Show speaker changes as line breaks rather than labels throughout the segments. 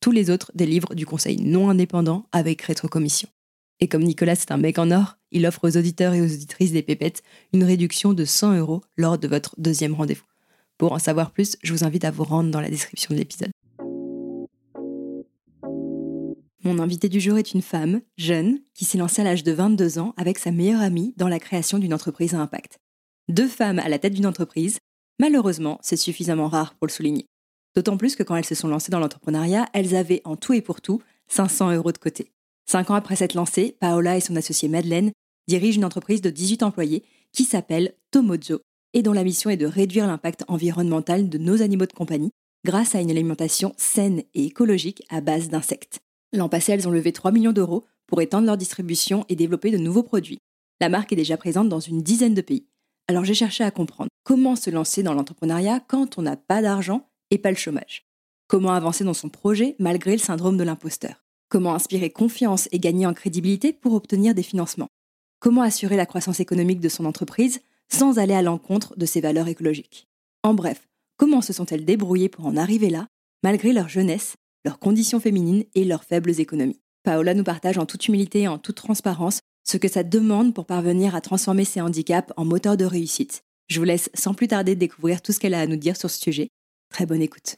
Tous les autres délivrent du conseil non indépendant avec rétrocommission. Et comme Nicolas c'est un mec en or, il offre aux auditeurs et aux auditrices des pépettes une réduction de 100 euros lors de votre deuxième rendez-vous. Pour en savoir plus, je vous invite à vous rendre dans la description de l'épisode. Mon invité du jour est une femme, jeune, qui s'est lancée à l'âge de 22 ans avec sa meilleure amie dans la création d'une entreprise à impact. Deux femmes à la tête d'une entreprise, malheureusement, c'est suffisamment rare pour le souligner. D'autant plus que quand elles se sont lancées dans l'entrepreneuriat, elles avaient en tout et pour tout 500 euros de côté. Cinq ans après s'être lancée, Paola et son associée Madeleine dirigent une entreprise de 18 employés qui s'appelle Tomozo et dont la mission est de réduire l'impact environnemental de nos animaux de compagnie grâce à une alimentation saine et écologique à base d'insectes. L'an passé, elles ont levé 3 millions d'euros pour étendre leur distribution et développer de nouveaux produits. La marque est déjà présente dans une dizaine de pays. Alors j'ai cherché à comprendre comment se lancer dans l'entrepreneuriat quand on n'a pas d'argent et pas le chômage. Comment avancer dans son projet malgré le syndrome de l'imposteur? Comment inspirer confiance et gagner en crédibilité pour obtenir des financements? Comment assurer la croissance économique de son entreprise sans aller à l'encontre de ses valeurs écologiques? En bref, comment se sont-elles débrouillées pour en arriver là, malgré leur jeunesse leurs conditions féminines et leurs faibles économies? Paola nous partage en toute humilité et en toute transparence ce que ça demande pour parvenir à transformer ses handicaps en moteur de réussite. Je vous laisse sans plus tarder découvrir tout ce qu'elle a à nous dire sur ce sujet. Très bonne écoute.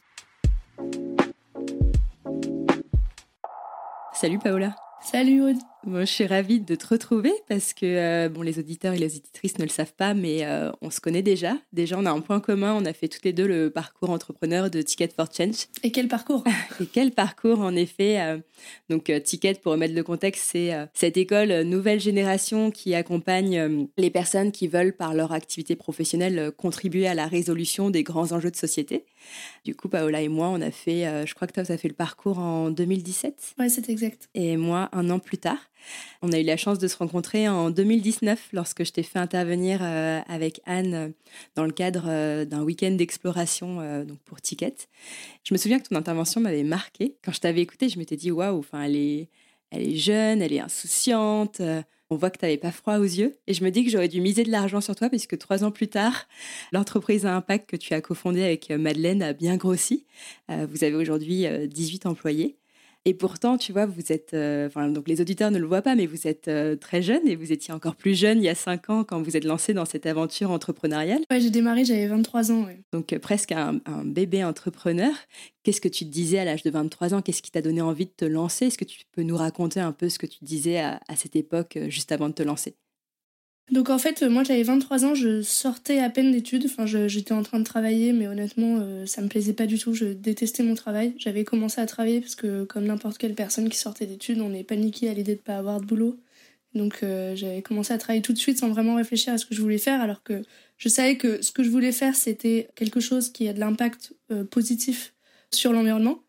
Salut Paola.
Salut Aude.
Moi, je suis ravie de te retrouver parce que euh, bon, les auditeurs et les auditrices ne le savent pas, mais euh, on se connaît déjà. Déjà, on a un point commun. On a fait toutes les deux le parcours entrepreneur de Ticket for Change.
Et quel parcours
Et quel parcours, en effet. Euh, donc, Ticket, pour remettre le contexte, c'est cette école nouvelle génération qui accompagne les personnes qui veulent, par leur activité professionnelle, contribuer à la résolution des grands enjeux de société. Du coup, Paola et moi, on a fait, je crois que toi, as fait le parcours en 2017.
Ouais, c'est exact.
Et moi, un an plus tard. On a eu la chance de se rencontrer en 2019 lorsque je t'ai fait intervenir euh, avec Anne euh, dans le cadre euh, d'un week-end d'exploration donc pour Ticket. Je me souviens que ton intervention m'avait marqué. Quand je t'avais écouté, je m'étais dit waouh, enfin elle est, elle est jeune, elle est insouciante. On voit que tu n'avais pas froid aux yeux. Et je me dis que j'aurais dû miser de l'argent sur toi, puisque trois ans plus tard, l'entreprise à impact que tu as cofondée avec Madeleine a bien grossi. Vous avez aujourd'hui 18 employés. Et pourtant, tu vois, vous êtes, euh, enfin, donc les auditeurs ne le voient pas, mais vous êtes euh, très jeune et vous étiez encore plus jeune il y a 5 ans quand vous êtes lancé dans cette aventure entrepreneuriale.
Ouais, j'ai démarré, j'avais 23 ans.
Donc euh, presque un, bébé entrepreneur. Qu'est-ce que tu te disais à l'âge de 23 ans? Qu'est-ce qui t'a donné envie de te lancer? Est-ce que tu peux nous raconter un peu ce que tu disais à cette époque, juste avant de te lancer?
Donc en fait, moi j'avais 23 ans, je sortais à peine d'études, enfin j'étais en train de travailler, mais honnêtement euh, ça me plaisait pas du tout, je détestais mon travail. J'avais commencé à travailler parce que comme n'importe quelle personne qui sortait d'études, on est paniqué à l'idée de pas avoir de boulot. Donc euh, j'avais commencé à travailler tout de suite sans vraiment réfléchir à ce que je voulais faire, alors que je savais que ce que je voulais faire c'était quelque chose qui a de l'impact euh, positif sur l'environnement.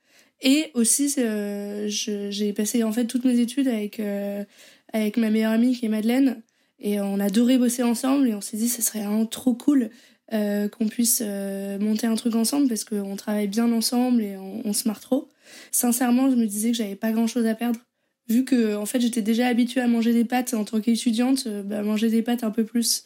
Et aussi j'ai passé en fait toutes mes études avec, avec ma meilleure amie qui est Madeleine et on a adoré bosser ensemble et on s'est dit ce serait vraiment trop cool euh, qu'on puisse euh, monter un truc ensemble parce qu'on travaille bien ensemble et on, se marre trop. Sincèrement, je me disais que j'avais pas grand chose à perdre Vu que en fait j'étais déjà habituée à manger des pâtes en tant qu'étudiante, bah, manger des pâtes un peu plus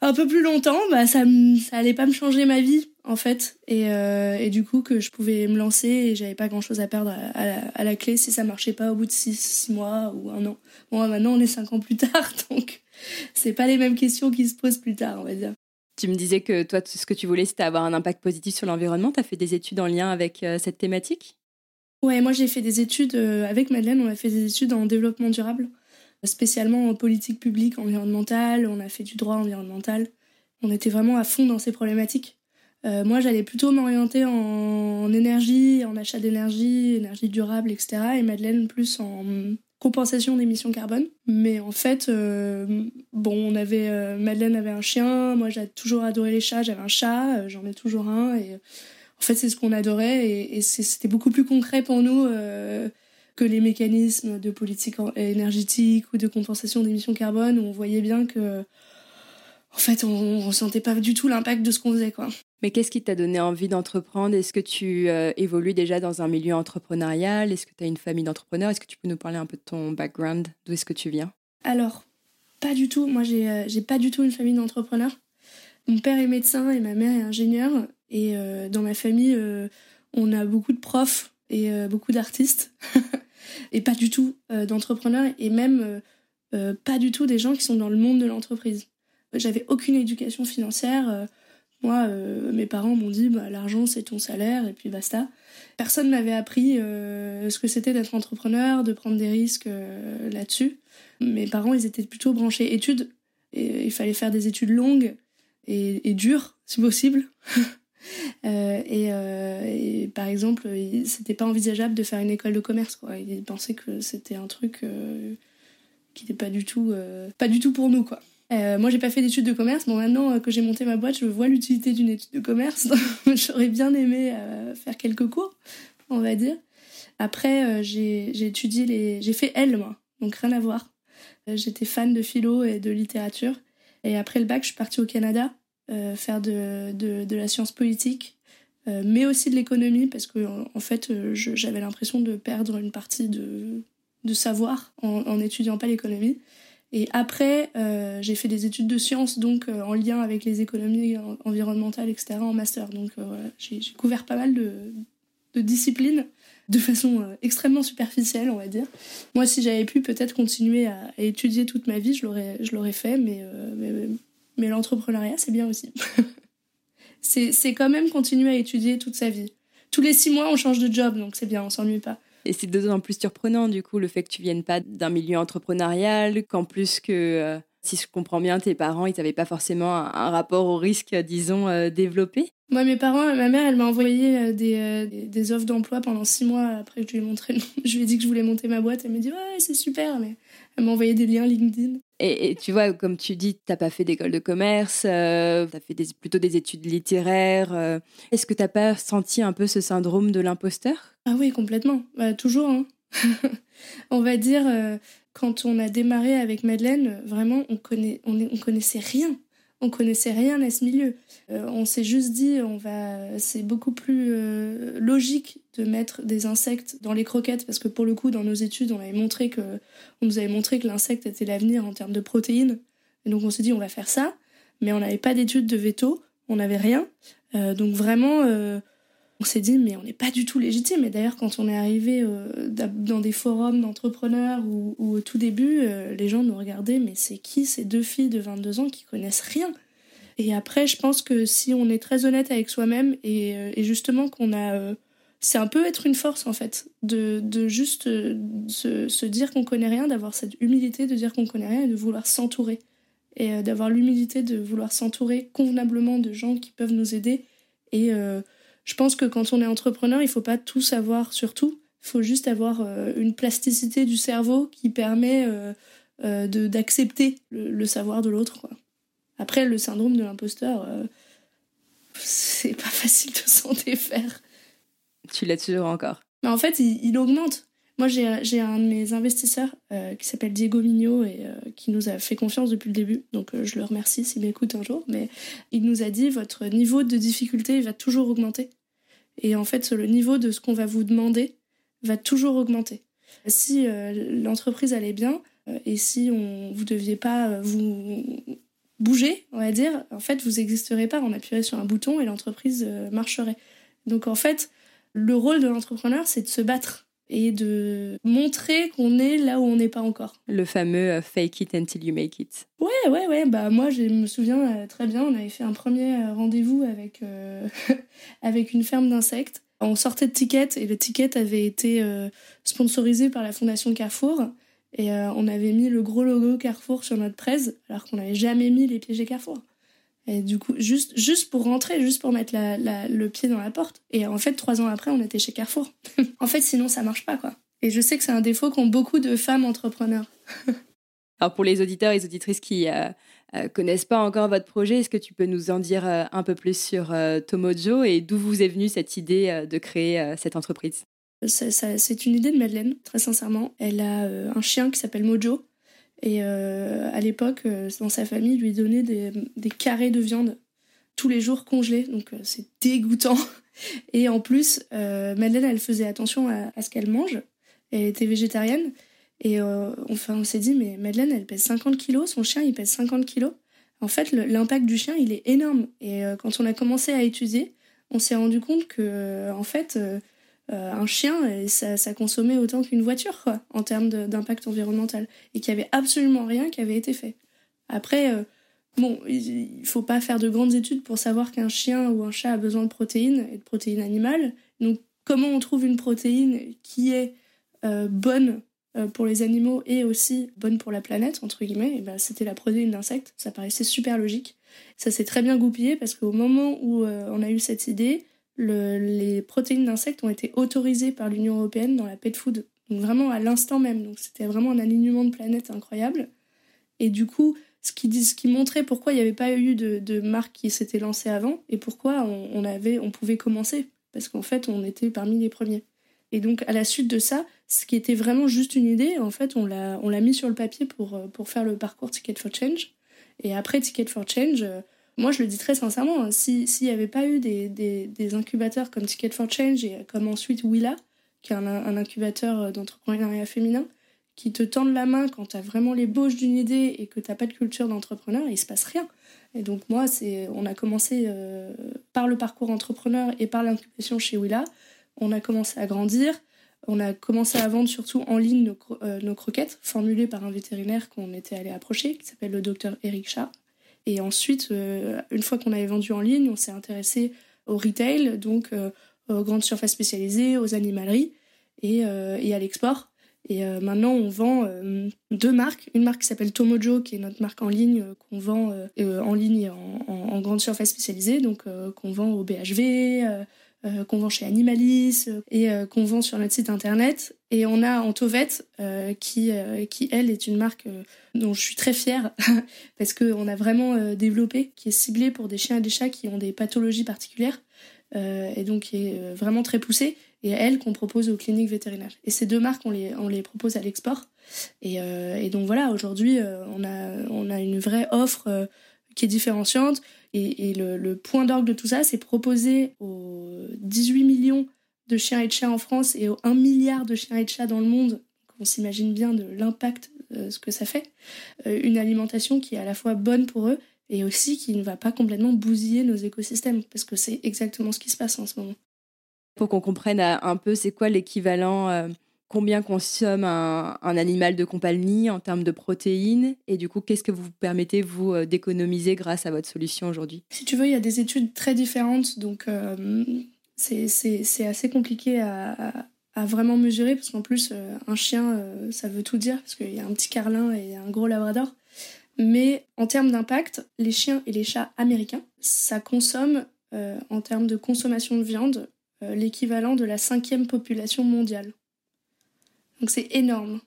un peu plus longtemps, bah ça ça allait pas me changer ma vie en fait et, et du coup que je pouvais me lancer et j'avais pas grand chose à perdre à, la, clé si ça marchait pas au bout de six, six mois ou un an. Bon maintenant on est cinq ans plus tard donc c'est pas les mêmes questions qui se posent plus tard on va dire.
Tu me disais que toi, ce que tu voulais, c'était avoir un impact positif sur l'environnement. Tu as fait des études en lien avec euh, cette thématique?
Ouais, moi j'ai fait des études euh, avec Madeleine, on a fait des études en développement durable, spécialement en politique publique environnementale, on a fait du droit environnemental. On était vraiment à fond dans ces problématiques. Euh, moi j'allais plutôt m'orienter en énergie, en achat d'énergie, énergie durable, etc. Et Madeleine plus en compensation d'émissions carbone. Mais en fait, euh, bon, on avait euh, Madeleine avait un chien, moi j'ai toujours adoré les chats, j'avais un chat, euh, j'en ai toujours un et en fait c'est ce qu'on adorait et, c'était beaucoup plus concret pour nous que les mécanismes de politique énergétique ou de compensation d'émissions carbone où on voyait bien que en fait, on, ressentait pas du tout l'impact de ce qu'on faisait, quoi.
Mais qu'est-ce qui t'a donné envie d'entreprendre? Est-ce que tu euh, évolues déjà dans un milieu entrepreneurial? Est-ce que tu as une famille d'entrepreneurs? Est-ce que tu peux nous parler un peu de ton background? D'où est-ce que tu viens?
Alors, pas du tout. Moi, j'ai euh, pas du tout une famille d'entrepreneurs. Mon père est médecin et ma mère est ingénieure. Et euh, dans ma famille, on a beaucoup de profs et beaucoup d'artistes. et pas du tout d'entrepreneurs. Et même pas du tout des gens qui sont dans le monde de l'entreprise. J'avais aucune éducation financière. Euh, moi, euh, mes parents m'ont dit bah, l'argent c'est ton salaire et puis basta. Personne m'avait appris euh, ce que c'était d'être entrepreneur, de prendre des risques là-dessus. Mes parents, ils étaient plutôt branchés études. Et il fallait faire des études longues et, dures, si possible. et, par exemple, c'était pas envisageable de faire une école de commerce. Quoi. Ils pensaient que c'était un truc qui n'était pas du tout, pas du tout pour nous, quoi. Euh, moi, j'ai pas fait d'études de commerce. Bon, maintenant euh, que j'ai monté ma boîte, je vois l'utilité d'une étude de commerce. J'aurais bien aimé euh, faire quelques cours, on va dire. Après, euh, j'ai étudié les. J'ai fait L, moi, donc rien à voir. J'étais fan de philo et de littérature. Et après le bac, je suis partie au Canada faire de, de, de, la science politique, mais aussi de l'économie, parce que en, fait, j'avais l'impression de perdre une partie de, de savoir en, en étudiant pas l'économie. Et après, euh, j'ai fait des études de sciences, donc euh, en lien avec les économies environnementales, etc., en master. Donc euh, j'ai couvert pas mal de, de disciplines de façon extrêmement superficielle, on va dire. Moi, si j'avais pu peut-être continuer à, étudier toute ma vie, je l'aurais fait, mais, mais, mais l'entrepreneuriat, c'est bien aussi. c'est quand même continuer à étudier toute sa vie. Tous les six mois, on change de job, donc c'est bien, on s'ennuie pas.
Et c'est d'autant plus surprenant, du coup, le fait que tu viennes pas d'un milieu entrepreneurial, qu'en plus que, euh, si je comprends bien, tes parents, ils n'avaient pas forcément un, rapport au risque, disons, euh, développé.
Moi, mes parents, ma mère, elle m'a envoyé euh, des, des, offres d'emploi pendant six mois après que je lui ai montré. je lui ai dit que je voulais monter ma boîte. Elle m'a dit, ouais, c'est super, mais elle m'a envoyé des liens LinkedIn.
Et, tu vois, comme tu dis, tu n'as pas fait d'école de commerce, tu as fait des, plutôt des études littéraires. Est-ce que tu n'as pas senti un peu ce syndrome de l'imposteur?
Ah oui, complètement. Bah, toujours. Hein. on va dire, euh, quand on a démarré avec Madeleine, vraiment, on, connaît, on, on connaissait rien. On connaissait rien à ce milieu. Euh, on s'est juste dit, on va, c'est beaucoup plus euh, logique de mettre des insectes dans les croquettes parce que pour le coup, dans nos études, on avait montré que, on nous avait montré que l'insecte était l'avenir en termes de protéines. Et donc on s'est dit, on va faire ça, mais on n'avait pas d'études de veto, on n'avait rien. donc vraiment, on s'est dit mais on n'est pas du tout légitime. Et d'ailleurs quand on est arrivé euh, dans des forums d'entrepreneurs ou, au tout début, euh, les gens nous regardaient mais c'est qui ces deux filles de 22 ans qui connaissent rien? Et après je pense que si on est très honnête avec soi-même et, euh, justement qu'on a... c'est un peu être une force en fait, de, juste se, se, dire qu'on connaît rien, d'avoir cette humilité de dire qu'on connaît rien et de vouloir s'entourer. Et d'avoir l'humilité de vouloir s'entourer convenablement de gens qui peuvent nous aider et je pense que quand on est entrepreneur, il faut pas tout savoir sur tout. Il faut juste avoir euh, une plasticité du cerveau qui permet euh, euh, d'accepter le, savoir de l'autre. Après, le syndrome de l'imposteur, c'est pas facile de s'en défaire.
Tu l'as toujours encore.
Mais en fait, il, augmente. Moi, j'ai un de mes investisseurs qui s'appelle Diego Mignot et qui nous a fait confiance depuis le début. Donc, je le remercie s'il m'écoute un jour. Mais il nous a dit votre niveau de difficulté va toujours augmenter. Et en fait, le niveau de ce qu'on va vous demander va toujours augmenter. Si l'entreprise allait bien et si on, vous deviez pas vous bouger, on va dire, en fait, vous n'existerez pas. On appuierait sur un bouton et l'entreprise marcherait. Donc en fait, le rôle de l'entrepreneur, c'est de se battre et de montrer qu'on est là où on n'est pas encore.
Le fameux euh, fake it until you make it.
Ouais, ouais, ouais. Bah, moi, je me souviens euh, très bien, on avait fait un premier euh, rendez-vous avec, avec une ferme d'insectes. On sortait de Ticket et le Ticket avait été sponsorisé par la Fondation Carrefour. Et on avait mis le gros logo Carrefour sur notre presse, alors qu'on n'avait jamais mis les chez Carrefour. Et du coup, juste, juste pour rentrer, juste pour mettre le pied dans la porte. Et en fait, trois ans après, on était chez Carrefour. en fait, sinon, ça marche pas, quoi. Et je sais que c'est un défaut qu'ont beaucoup de femmes entrepreneurs.
Alors, pour les auditeurs et les auditrices qui ne euh, euh, connaissent pas encore votre projet, est-ce que tu peux nous en dire euh, un peu plus sur Tomojo et d'où vous est venue cette idée de créer cette entreprise?
C'est une idée de Madeleine, très sincèrement. Elle a un chien qui s'appelle Mojo et euh, à l'époque, euh, dans sa famille, lui donnait des, carrés de viande tous les jours congelés. Donc euh, c'est dégoûtant. Et en plus, Madeleine, elle faisait attention à, ce qu'elle mange. Elle était végétarienne. Et enfin, on s'est dit, mais Madeleine, elle pèse 50 kilos, son chien, il pèse 50 kilos. En fait, l'impact du chien, il est énorme. Et quand on a commencé à étudier, on s'est rendu compte que, en fait, euh, un chien, ça, ça consommait autant qu'une voiture, en termes d'impact environnemental. Et qu'il n'y avait absolument rien qui avait été fait. Après, euh, bon, il faut pas faire de grandes études pour savoir qu'un chien ou un chat a besoin de protéines et de protéines animales. Donc, comment on trouve une protéine qui est euh, bonne pour les animaux et aussi bonne pour la planète, entre guillemets, et ben, c'était la protéine d'insectes. Ça paraissait super logique. Ça s'est très bien goupillé parce qu'au moment où on a eu cette idée, les protéines d'insectes ont été autorisées par l'Union européenne dans la pet food, donc vraiment à l'instant même. Donc c'était vraiment un alignement de planète incroyable. Et du coup, ce qui, ce qui montrait pourquoi il n'y avait pas eu de, de marque qui s'était lancée avant et pourquoi on, avait, on pouvait commencer. Parce qu'en fait, on était parmi les premiers. Et donc, à la suite de ça, ce qui était vraiment juste une idée, en fait, on l'a mis sur le papier pour, pour faire le parcours Ticket for Change. Et après Ticket for Change, moi, je le dis très sincèrement, hein, s'il n'y avait pas eu des, des, incubateurs comme Ticket for Change et comme ensuite Willa, qui est un, incubateur euh, d'entrepreneuriat féminin, qui te tendent la main quand tu as vraiment l'ébauche d'une idée et que tu n'as pas de culture d'entrepreneur, il se passe rien. Et donc moi, c'est, on a commencé euh, par le parcours entrepreneur et par l'incubation chez Willa. On a commencé à grandir. On a commencé à vendre surtout en ligne nos, euh, croquettes formulées par un vétérinaire qu'on était allé approcher, qui s'appelle le docteur Eric Chat. Et ensuite, euh, une fois qu'on avait vendu en ligne, on s'est intéressé au retail, donc euh, aux grandes surfaces spécialisées, aux animaleries et, euh, et à l'export. Et maintenant, on vend deux marques. Une marque qui s'appelle Tomojo, qui est notre marque en ligne, qu'on vend en ligne en, en, grande surface spécialisée, donc qu'on vend au BHV, euh, qu'on vend chez Animalis euh, et euh, qu'on vend sur notre site internet. Et on a Antovette qui, qui, elle, est une marque dont je suis très fière parce qu'on a vraiment développé, qui est ciblée pour des chiens et des chats qui ont des pathologies particulières et donc qui est vraiment très poussée. Et elle qu'on propose aux cliniques vétérinaires. Et ces deux marques, on les, on les propose à l'export. Et, et, donc voilà, aujourd'hui, on, a, on a une vraie offre qui est différenciante. Et, le, point d'orgue de tout ça, c'est proposer aux 18 millions de chiens et de chats en France et aux 1 milliard de chiens et de chats dans le monde, on s'imagine bien de l'impact euh, ce que ça fait, euh, une alimentation qui est à la fois bonne pour eux et aussi qui ne va pas complètement bousiller nos écosystèmes, parce que c'est exactement ce qui se passe en ce moment.
Pour qu'on comprenne un peu c'est quoi l'équivalent euh, combien consomme un, animal de compagnie en termes de protéines et du coup qu'est-ce que vous permettez vous euh, d'économiser grâce à votre solution aujourd'hui?
Si tu veux, il y a des études très différentes, donc euh, c'est assez compliqué à, vraiment mesurer parce qu'en plus euh, un chien ça veut tout dire parce qu'il y a un petit carlin et un gros labrador. Mais en termes d'impact, les chiens et les chats américains, ça consomme en termes de consommation de viande l'équivalent de la cinquième population mondiale. Donc c'est énorme.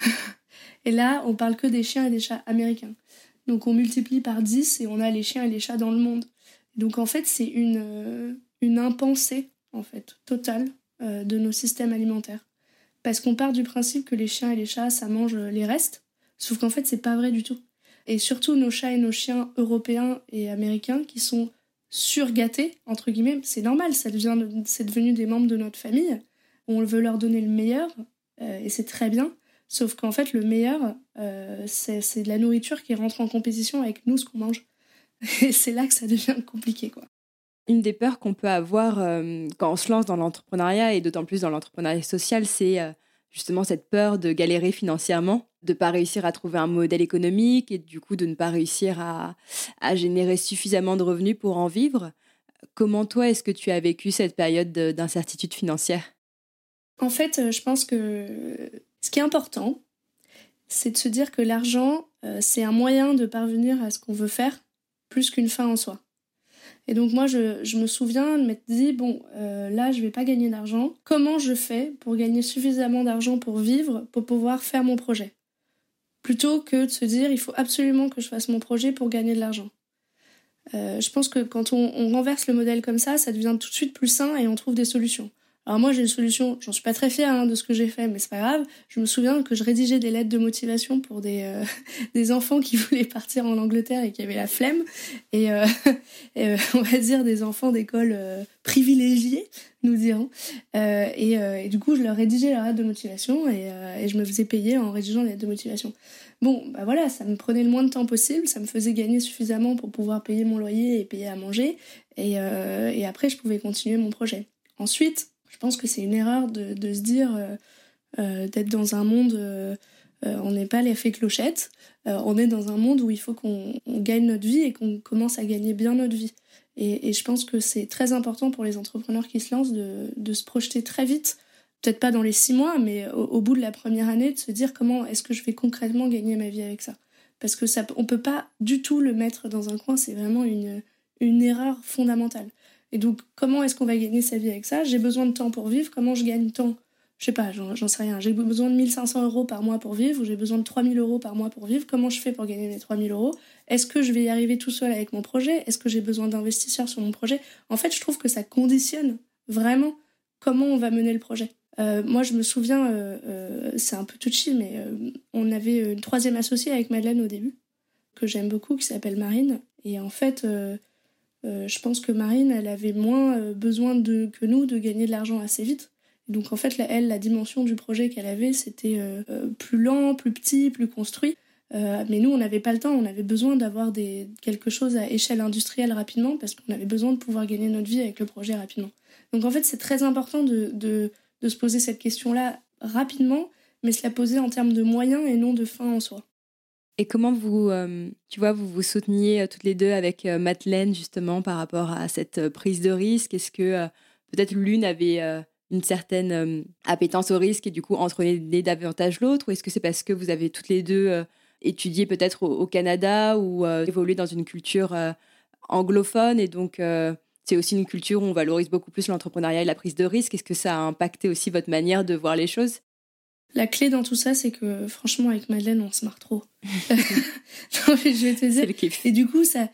et là, on parle que des chiens et des chats américains. Donc on multiplie par 10 et on a les chiens et les chats dans le monde. Donc en fait, c'est une, euh, une impensée en fait totale euh, de nos systèmes alimentaires. Parce qu'on part du principe que les chiens et les chats, ça mange les restes, sauf qu'en fait, c'est pas vrai du tout. Et surtout nos chats et nos chiens européens et américains qui sont surgâtés, entre guillemets, c'est normal, c'est devenu des membres de notre famille. On veut leur donner le meilleur, et c'est très bien. Sauf qu'en fait, le meilleur, c'est de la nourriture qui rentre en compétition avec nous, ce qu'on mange. Et c'est là que ça devient compliqué, quoi.
Une des peurs qu'on peut avoir quand on se lance dans l'entrepreneuriat, et d'autant plus dans l'entrepreneuriat social, c'est justement cette peur de galérer financièrement, de ne pas réussir à trouver un modèle économique et du coup de ne pas réussir à, générer suffisamment de revenus pour en vivre. Comment toi, est-ce que tu as vécu cette période d'incertitude financière?
En fait, euh, je pense que ce qui est important, c'est de se dire que l'argent, euh, c'est un moyen de parvenir à ce qu'on veut faire, plus qu'une fin en soi. Et donc moi, je, me souviens de m'être dit, bon, euh, là, je vais pas gagner d'argent. Comment je fais pour gagner suffisamment d'argent pour vivre, pour pouvoir faire mon projet? Plutôt que de se dire, il faut absolument que je fasse mon projet pour gagner de l'argent. Je pense que quand on, renverse le modèle comme ça, ça devient tout de suite plus sain et on trouve des solutions. Alors moi j'ai une solution, j'en suis pas très fière hein, de ce que j'ai fait, mais c'est pas grave. Je me souviens que je rédigeais des lettres de motivation pour des, euh, des enfants qui voulaient partir en Angleterre et qui avaient la flemme. Et, euh, euh on va dire des enfants d'école privilégiés, nous dirons. Et, du coup je leur rédigeais la lettre de motivation et, je me faisais payer en rédigeant les lettres de motivation. Bon, bah voilà, ça me prenait le moins de temps possible, ça me faisait gagner suffisamment pour pouvoir payer mon loyer et payer à manger. Et après je pouvais continuer mon projet. Ensuite, je pense que c'est une erreur de, se dire euh, euh, d'être dans un monde, euh, on n'est pas les fées clochettes, on est dans un monde où il faut qu'on gagne notre vie et qu'on commence à gagner bien notre vie. Et, je pense que c'est très important pour les entrepreneurs qui se lancent de, se projeter très vite, peut-être pas dans les six mois, mais au, bout de la première année, de se dire comment est-ce que je vais concrètement gagner ma vie avec ça. Parce que ça, on peut pas du tout le mettre dans un coin, c'est vraiment une erreur fondamentale. Et donc, comment est-ce qu'on va gagner sa vie avec ça? J'ai besoin de temps pour vivre. Comment je gagne temps? Je sais pas, j'en sais rien. J'ai besoin de 1500 euros par mois pour vivre ou j'ai besoin de 3000 euros par mois pour vivre. Comment je fais pour gagner mes 3000 euros? Est-ce que je vais y arriver tout seul avec mon projet? Est-ce que j'ai besoin d'investisseurs sur mon projet? En fait, je trouve que ça conditionne vraiment comment on va mener le projet. Euh, moi, je me souviens, euh, euh, c'est un peu touchy, mais on avait une troisième associée avec Madeleine au début, que j'aime beaucoup, qui s'appelle Marine. Et en fait, euh, je pense que Marine, elle avait moins euh, besoin de, que nous de gagner de l'argent assez vite. Donc en fait, elle, la dimension du projet qu'elle avait, c'était euh, plus lent, plus petit, plus construit. mais nous, on n'avait pas le temps, on avait besoin d'avoir quelque chose à échelle industrielle rapidement parce qu'on avait besoin de pouvoir gagner notre vie avec le projet rapidement. Donc en fait, c'est très important de, de, de se poser cette question-là rapidement, mais se la poser en termes de moyens et non de fin en soi.
Et comment vous, euh, tu vois, vous vous souteniez euh, toutes les deux avec euh, Madeleine justement par rapport à cette prise de risque? Est-ce que peut-être l'une avait une certaine appétence au risque et du coup entraînait davantage l'autre? Ou est-ce que c'est parce que vous avez toutes les deux étudié peut-être au, Canada ou évolué dans une culture anglophone et donc c'est aussi une culture où on valorise beaucoup plus l'entrepreneuriat et la prise de risque? Est-ce que ça a impacté aussi votre manière de voir les choses?
La clé dans tout ça, c'est que franchement, avec Madeleine, on se marre trop. non, mais je vais te dire.
le kiff.
Et du coup, ça.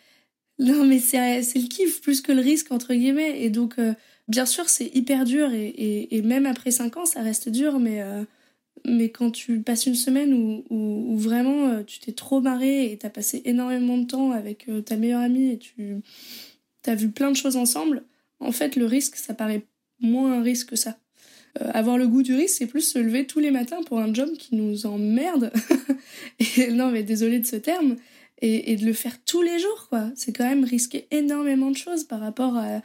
Non, mais c'est le kiff plus que le risque, entre guillemets. Et donc, euh, bien sûr, c'est hyper dur. Et, et, et, même après 5 ans, ça reste dur. Mais, euh, mais quand tu passes une semaine où, où, où vraiment euh, tu t'es trop marré et t'as passé énormément de temps avec ta meilleure amie et tu as vu plein de choses ensemble, en fait, le risque, ça paraît moins un risque que ça. Euh, avoir le goût du risque, c'est plus se lever tous les matins pour un job qui nous emmerde. et, non, mais désolé de ce terme. Et, de le faire tous les jours, quoi. C'est quand même risquer énormément de choses par rapport à,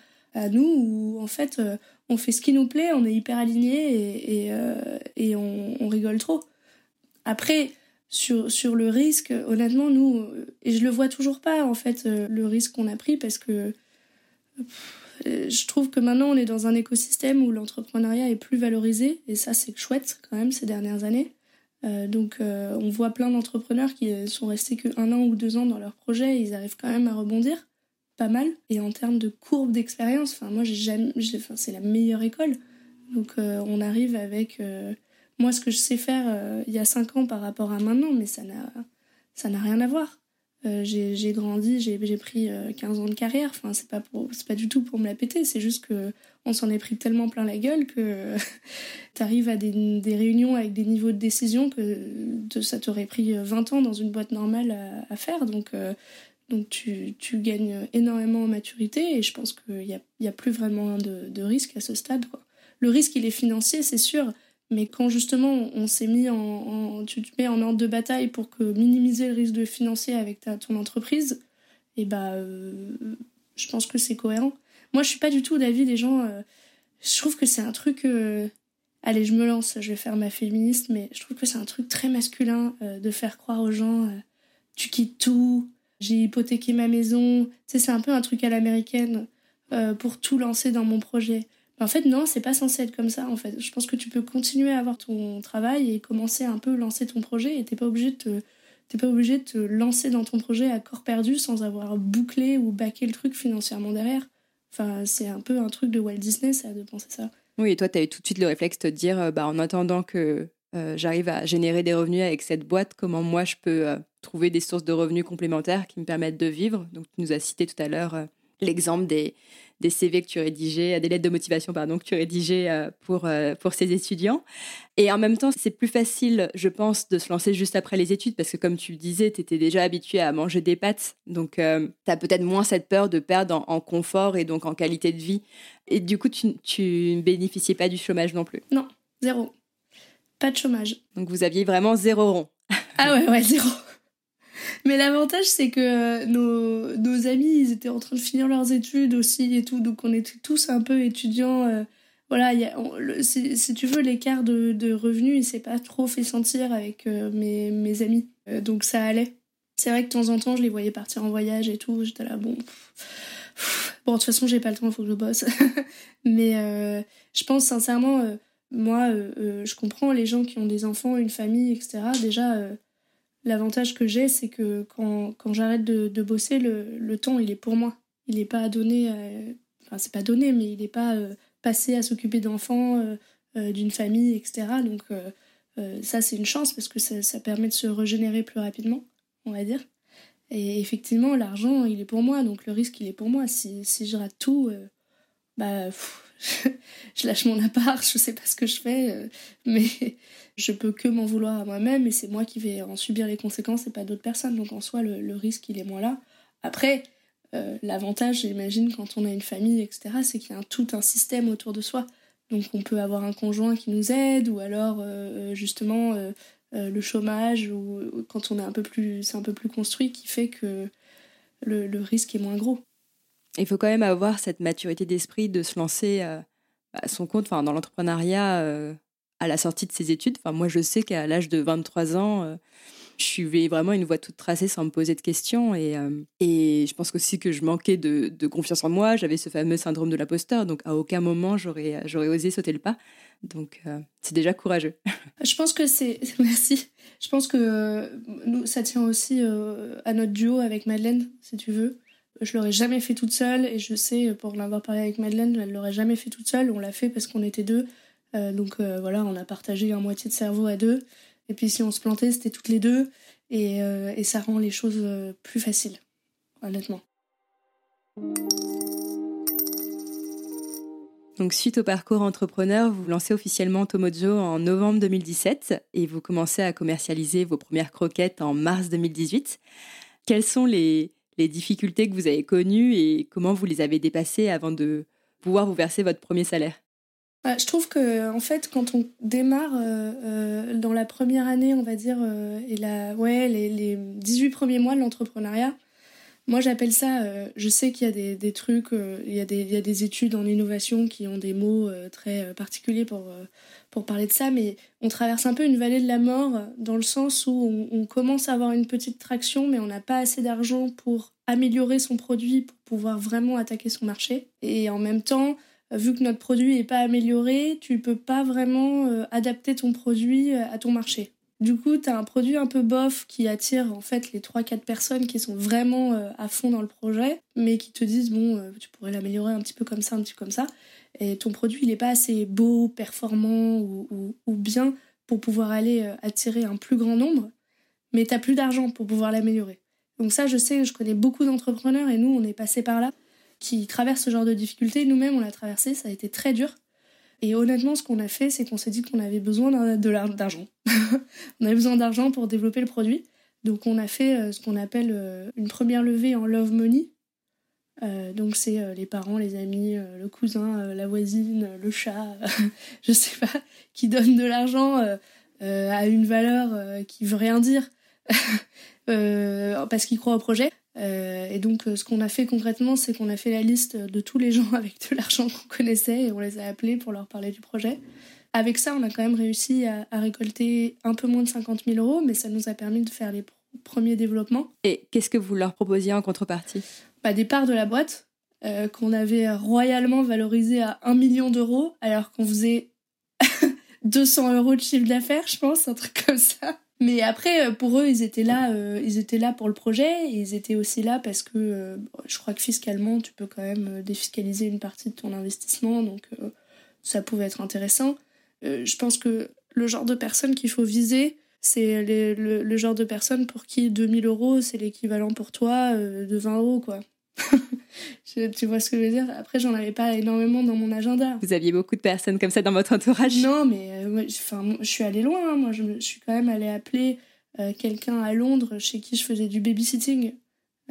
nous, où en fait, euh, on fait ce qui nous plaît, on est hyper aligné et, euh, on, rigole trop. Après, sur, sur le risque, honnêtement, nous, et je le vois toujours pas, en fait, le risque qu'on a pris parce que. Euh, je trouve que maintenant on est dans un écosystème où l'entrepreneuriat est plus valorisé et ça c'est chouette quand même ces dernières années. Euh, donc euh, on voit plein d'entrepreneurs qui sont restés que un an ou deux ans dans leur projet et ils arrivent quand même à rebondir pas mal. Et en termes de courbe d'expérience, enfin moi j'ai c'est la meilleure école. Donc on arrive avec moi ce que je sais faire il y a cinq ans par rapport à maintenant, mais ça n'a ça n'a rien à voir. Euh, j'ai grandi, j'ai pris 15 euh, ans de carrière. Enfin, c'est pas, du tout pour me la péter, c'est juste que on s'en est pris tellement plein la gueule que tu arrives à des, réunions avec des niveaux de décision que ça t'aurait pris 20 ans dans une boîte normale à, faire. Donc, euh, tu, gagnes énormément en maturité et je pense qu'il n'y a, plus vraiment de, risque à ce stade. Le risque, il est financier, c'est sûr, Mais quand justement on s'est mis en, tu te mets en ordre de bataille pour que minimiser le risque de financier avec ta, ton entreprise, et eh bah je pense que c'est cohérent. Moi je suis pas du tout d'avis des gens. je trouve que c'est un truc allez, je me lance, je vais faire ma féministe, mais je trouve que c'est un truc très masculin euh, de faire croire aux gens, euh, tu quittes tout, j'ai hypothéqué ma maison. Tu sais, c'est un peu un truc à l'américaine euh, pour tout lancer dans mon projet. En fait, non, c'est pas censé être comme ça, en fait. Je pense que tu peux continuer à avoir ton travail et commencer un peu lancer ton projet et t'es pas obligé de te. T'es pas obligé de te lancer dans ton projet à corps perdu sans avoir bouclé ou baqué le truc financièrement derrière. Enfin, c'est un peu un truc de Walt Disney, ça, de penser ça.
Oui, et toi, tu as eu tout de suite le réflexe de te dire, euh, bah, en attendant que euh, j'arrive à générer des revenus avec cette boîte, comment moi je peux euh, trouver des sources de revenus complémentaires qui me permettent de vivre? Donc, tu nous as cité tout à l'heure l'exemple des, des CV que tu rédigeais, des lettres de motivation pardon, que tu rédigeais euh, pour, euh, pour ces étudiants. Et en même temps, c'est plus facile, je pense, de se lancer juste après les études parce que comme tu le disais, tu étais déjà habitué à manger des pâtes. Donc, euh, tu as peut-être moins cette peur de perdre en, confort et donc en qualité de vie. Et du coup, tu, tu ne bénéficiais pas du chômage non plus.
Non, zéro. Pas de chômage.
Donc, vous aviez vraiment zéro rond.
ah ouais, ouais, zéro. Mais l'avantage, c'est que euh, nos, nos, amis, ils étaient en train de finir leurs études aussi et tout. Donc, on était tous un peu étudiants. Euh, voilà, y a, si, tu veux, l'écart de, de, revenus, il s'est pas trop fait sentir avec euh, mes, mes, amis. donc, ça allait. C'est vrai que de temps en temps, je les voyais partir en voyage et tout. J'étais là, bon. bon, de toute façon, j'ai pas le temps, il faut que je bosse. Mais je pense sincèrement, moi, je comprends les gens qui ont des enfants, une famille, etc. Déjà L'avantage que j'ai, c'est que quand, quand j'arrête de, bosser, le, le, temps, il est pour moi. Il n'est pas donné, enfin, c'est pas donné, mais il n'est pas euh, passé à s'occuper d'enfants, euh, euh, d'une famille, etc. Donc, ça, c'est une chance parce que ça, ça, permet de se régénérer plus rapidement, on va dire. Et effectivement, l'argent, il est pour moi, donc le risque, il est pour moi. Si, si je rate tout, bah, je lâche mon appart, je sais pas ce que je fais, mais je peux que m'en vouloir à moi-même et c'est moi qui vais en subir les conséquences et pas d'autres personnes. Donc en soi, le, risque, il est moins là. Après, euh, l'avantage, j'imagine, quand on a une famille, etc., c'est qu'il y a tout un système autour de soi. Donc on peut avoir un conjoint qui nous aide ou alors euh, justement euh, le chômage ou quand on est un peu plus, c'est un peu plus construit qui fait que le, risque est moins gros.
Il faut quand même avoir cette maturité d'esprit de se lancer à son compte, enfin dans l'entrepreneuriat à la sortie de ses études. Enfin, moi, je sais qu'à l'âge de 23 ans, euh, je suis vraiment une voie toute tracée sans me poser de questions. Et, euh, et je pense aussi que je manquais de, confiance en moi. J'avais ce fameux syndrome de l'imposteur. Donc, à aucun moment, j'aurais, j'aurais osé sauter le pas. Donc, euh, c'est déjà courageux.
Je pense que c'est. Merci. Je pense que nous, ça tient aussi à notre duo avec Madeleine, si tu veux. Je l'aurais jamais fait toute seule et je sais, pour l'avoir parlé avec Madeleine, elle l'aurait jamais fait toute seule. On l'a fait parce qu'on était deux. Euh, donc euh, voilà, on a partagé un moitié de cerveau à deux. Et puis si on se plantait, c'était toutes les deux. Et, euh, ça rend les choses plus faciles, honnêtement.
Donc, suite au parcours entrepreneur, vous lancez officiellement Tomojo en novembre 2017 et vous commencez à commercialiser vos premières croquettes en mars 2018. Quelles sont les difficultés que vous avez connues et comment vous les avez dépassées avant de pouvoir vous verser votre premier salaire?
Bah, je trouve que en fait, quand on démarre euh, euh, dans la première année, on va dire, euh, et la, ouais, les, les 18 premiers mois de l'entrepreneuriat, moi j'appelle ça, je sais qu'il y a des, des trucs, il, y a des, il y a des études en innovation qui ont des mots très particuliers pour, pour parler de ça, mais on traverse un peu une vallée de la mort dans le sens où on, on commence à avoir une petite traction, mais on n'a pas assez d'argent pour améliorer son produit, pour pouvoir vraiment attaquer son marché. Et en même temps, vu que notre produit n'est pas amélioré, tu peux pas vraiment euh, adapter ton produit euh, à ton marché. Du coup, tu as un produit un peu bof qui attire en fait les 3-4 personnes qui sont vraiment euh, à fond dans le projet, mais qui te disent bon, tu pourrais l'améliorer un petit peu comme ça, un petit peu comme ça. Et ton produit, il n'est pas assez beau, performant ou, ou, bien pour pouvoir aller attirer un plus grand nombre, mais tu plus d'argent pour pouvoir l'améliorer. Donc ça, je sais, je connais beaucoup d'entrepreneurs et nous, on est passé par là qui traversent ce genre de difficultés. Nous-mêmes, on l'a traversé, ça a été très dur. Et honnêtement, ce qu'on a fait, c'est qu'on s'est dit qu'on avait besoin d'argent. on avait besoin d'argent pour développer le produit. Donc on a fait euh, ce qu'on appelle euh, une première levée en love money. donc c'est les parents, les amis, le cousin, la voisine, le chat, je sais pas, qui donnent de l'argent à une valeur qui veut rien dire parce qu'ils croient au projet. Et donc ce qu'on a fait concrètement, c'est qu'on a fait la liste de tous les gens avec de l'argent qu'on connaissait et on les a appelés pour leur parler du projet. Avec ça, on a quand même réussi à, récolter un peu moins de 50 000 euros, mais ça nous a permis de faire les premiers développements.
Et qu'est-ce que vous leur proposiez en contrepartie?
Bah, Des parts de la boîte euh, qu'on avait royalement valorisées à 1 million d'euros, alors qu'on faisait 200 euros de chiffre d'affaires, je pense, un truc comme ça. Mais après, euh, pour eux, ils étaient là, euh, ils étaient là pour le projet. Et ils étaient aussi là parce que je crois que fiscalement, tu peux quand même défiscaliser une partie de ton investissement, donc ça pouvait être intéressant. Euh, je pense que le genre de personne qu'il faut viser, c'est le, genre de personne pour qui 2000 euros, c'est l'équivalent pour toi euh, de 20 euros, quoi. tu vois ce que je veux dire? Après, j'en avais pas énormément dans mon agenda.
Vous aviez beaucoup de personnes comme ça dans votre entourage?
Non, mais euh, enfin, je suis allée loin. Hein. Moi, je, suis quand même allée appeler quelqu'un à Londres chez qui je faisais du babysitting.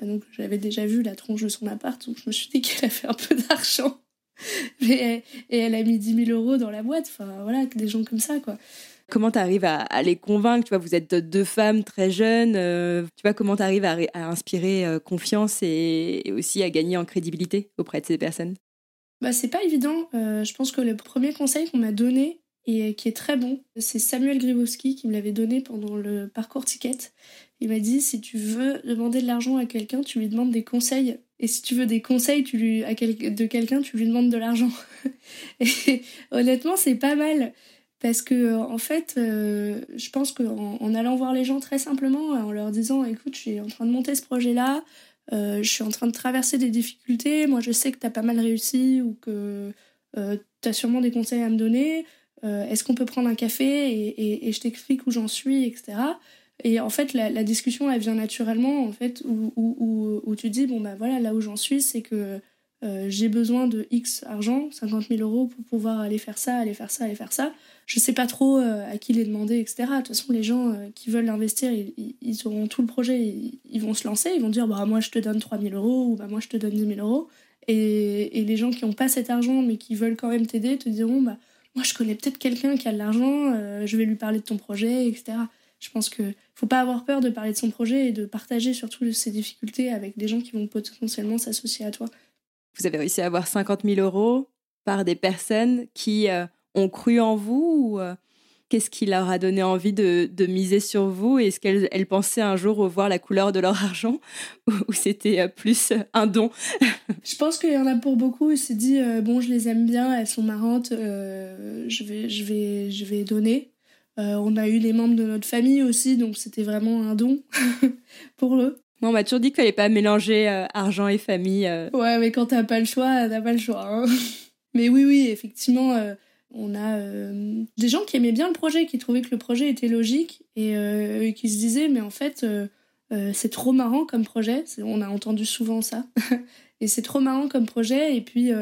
Donc, j'avais déjà vu la tronche de son appart, donc je me suis dit qu'elle avait un peu d'argent. et, elle a mis 10 000 euros dans la boîte. Enfin, voilà, des gens comme ça, quoi.
Comment tu arrives à, les convaincre Tu vois, vous êtes deux femmes très jeunes. Euh, tu vois, comment tu arrives à, inspirer euh, confiance et, aussi à gagner en crédibilité auprès de ces personnes?
Bah, C'est pas évident. Euh, je pense que le premier conseil qu'on m'a donné et qui est très bon, c'est Samuel Gribowski qui me l'avait donné pendant le parcours ticket. Il m'a dit si tu veux demander de l'argent à quelqu'un, tu lui demandes des conseils et si tu veux des conseils tu lui, de quelqu'un, tu lui demandes de l'argent. et honnêtement, c'est pas mal. Parce que, en fait, euh, je pense qu'en en allant voir les gens très simplement, en leur disant écoute, je suis en train de monter ce projet-là, euh, je suis en train de traverser des difficultés, moi je sais que tu as pas mal réussi ou que euh, tu as sûrement des conseils à me donner, est-ce qu'on peut prendre un café et, je t'explique où j'en suis, etc. Et en fait, la, discussion, elle vient naturellement, en fait, où, tu dis, bon, bah voilà, là où j'en suis, c'est que euh, j'ai besoin de X argent, 50 000 euros, pour pouvoir aller faire ça, aller faire ça, aller faire ça. Je sais pas trop euh, à qui les demander, etc. De toute façon, les gens euh, qui veulent investir, ils, auront tout le projet, ils, vont se lancer, ils vont dire, bah moi je te donne 3 000 euros, ou bah moi je te donne 10 000 euros. Et, les gens qui n'ont pas cet argent, mais qui veulent quand même t'aider, te diront, bah moi je connais peut-être quelqu'un qui a de l'argent, je vais lui parler de ton projet, etc. Je pense que faut pas avoir peur de parler de son projet et de partager surtout ses difficultés avec des gens qui vont potentiellement s'associer à toi.
Vous avez réussi à avoir 50 000 euros par des personnes qui euh, ont cru en vous ou euh, qu'est-ce qui leur a donné envie de, miser sur vous Est-ce qu'elles pensaient un jour revoir la couleur de leur argent ou, c'était euh, plus un don?
Je pense qu'il y en a pour beaucoup. Ils se dit bon, je les aime bien, elles sont marrantes, je vais, je vais, je vais donner. Euh, on a eu les membres de notre famille aussi, donc c'était vraiment un don pour eux.
on m'a toujours dit qu'il fallait pas mélanger euh, argent et famille. Euh.
Ouais, mais quand t'as pas le choix, t'as pas le choix. Hein. mais oui, oui, effectivement, on a des gens qui aimaient bien le projet, qui trouvaient que le projet était logique et, qui se disaient, mais en fait, c'est trop marrant comme projet. On a entendu souvent ça. et c'est trop marrant comme projet. Et puis,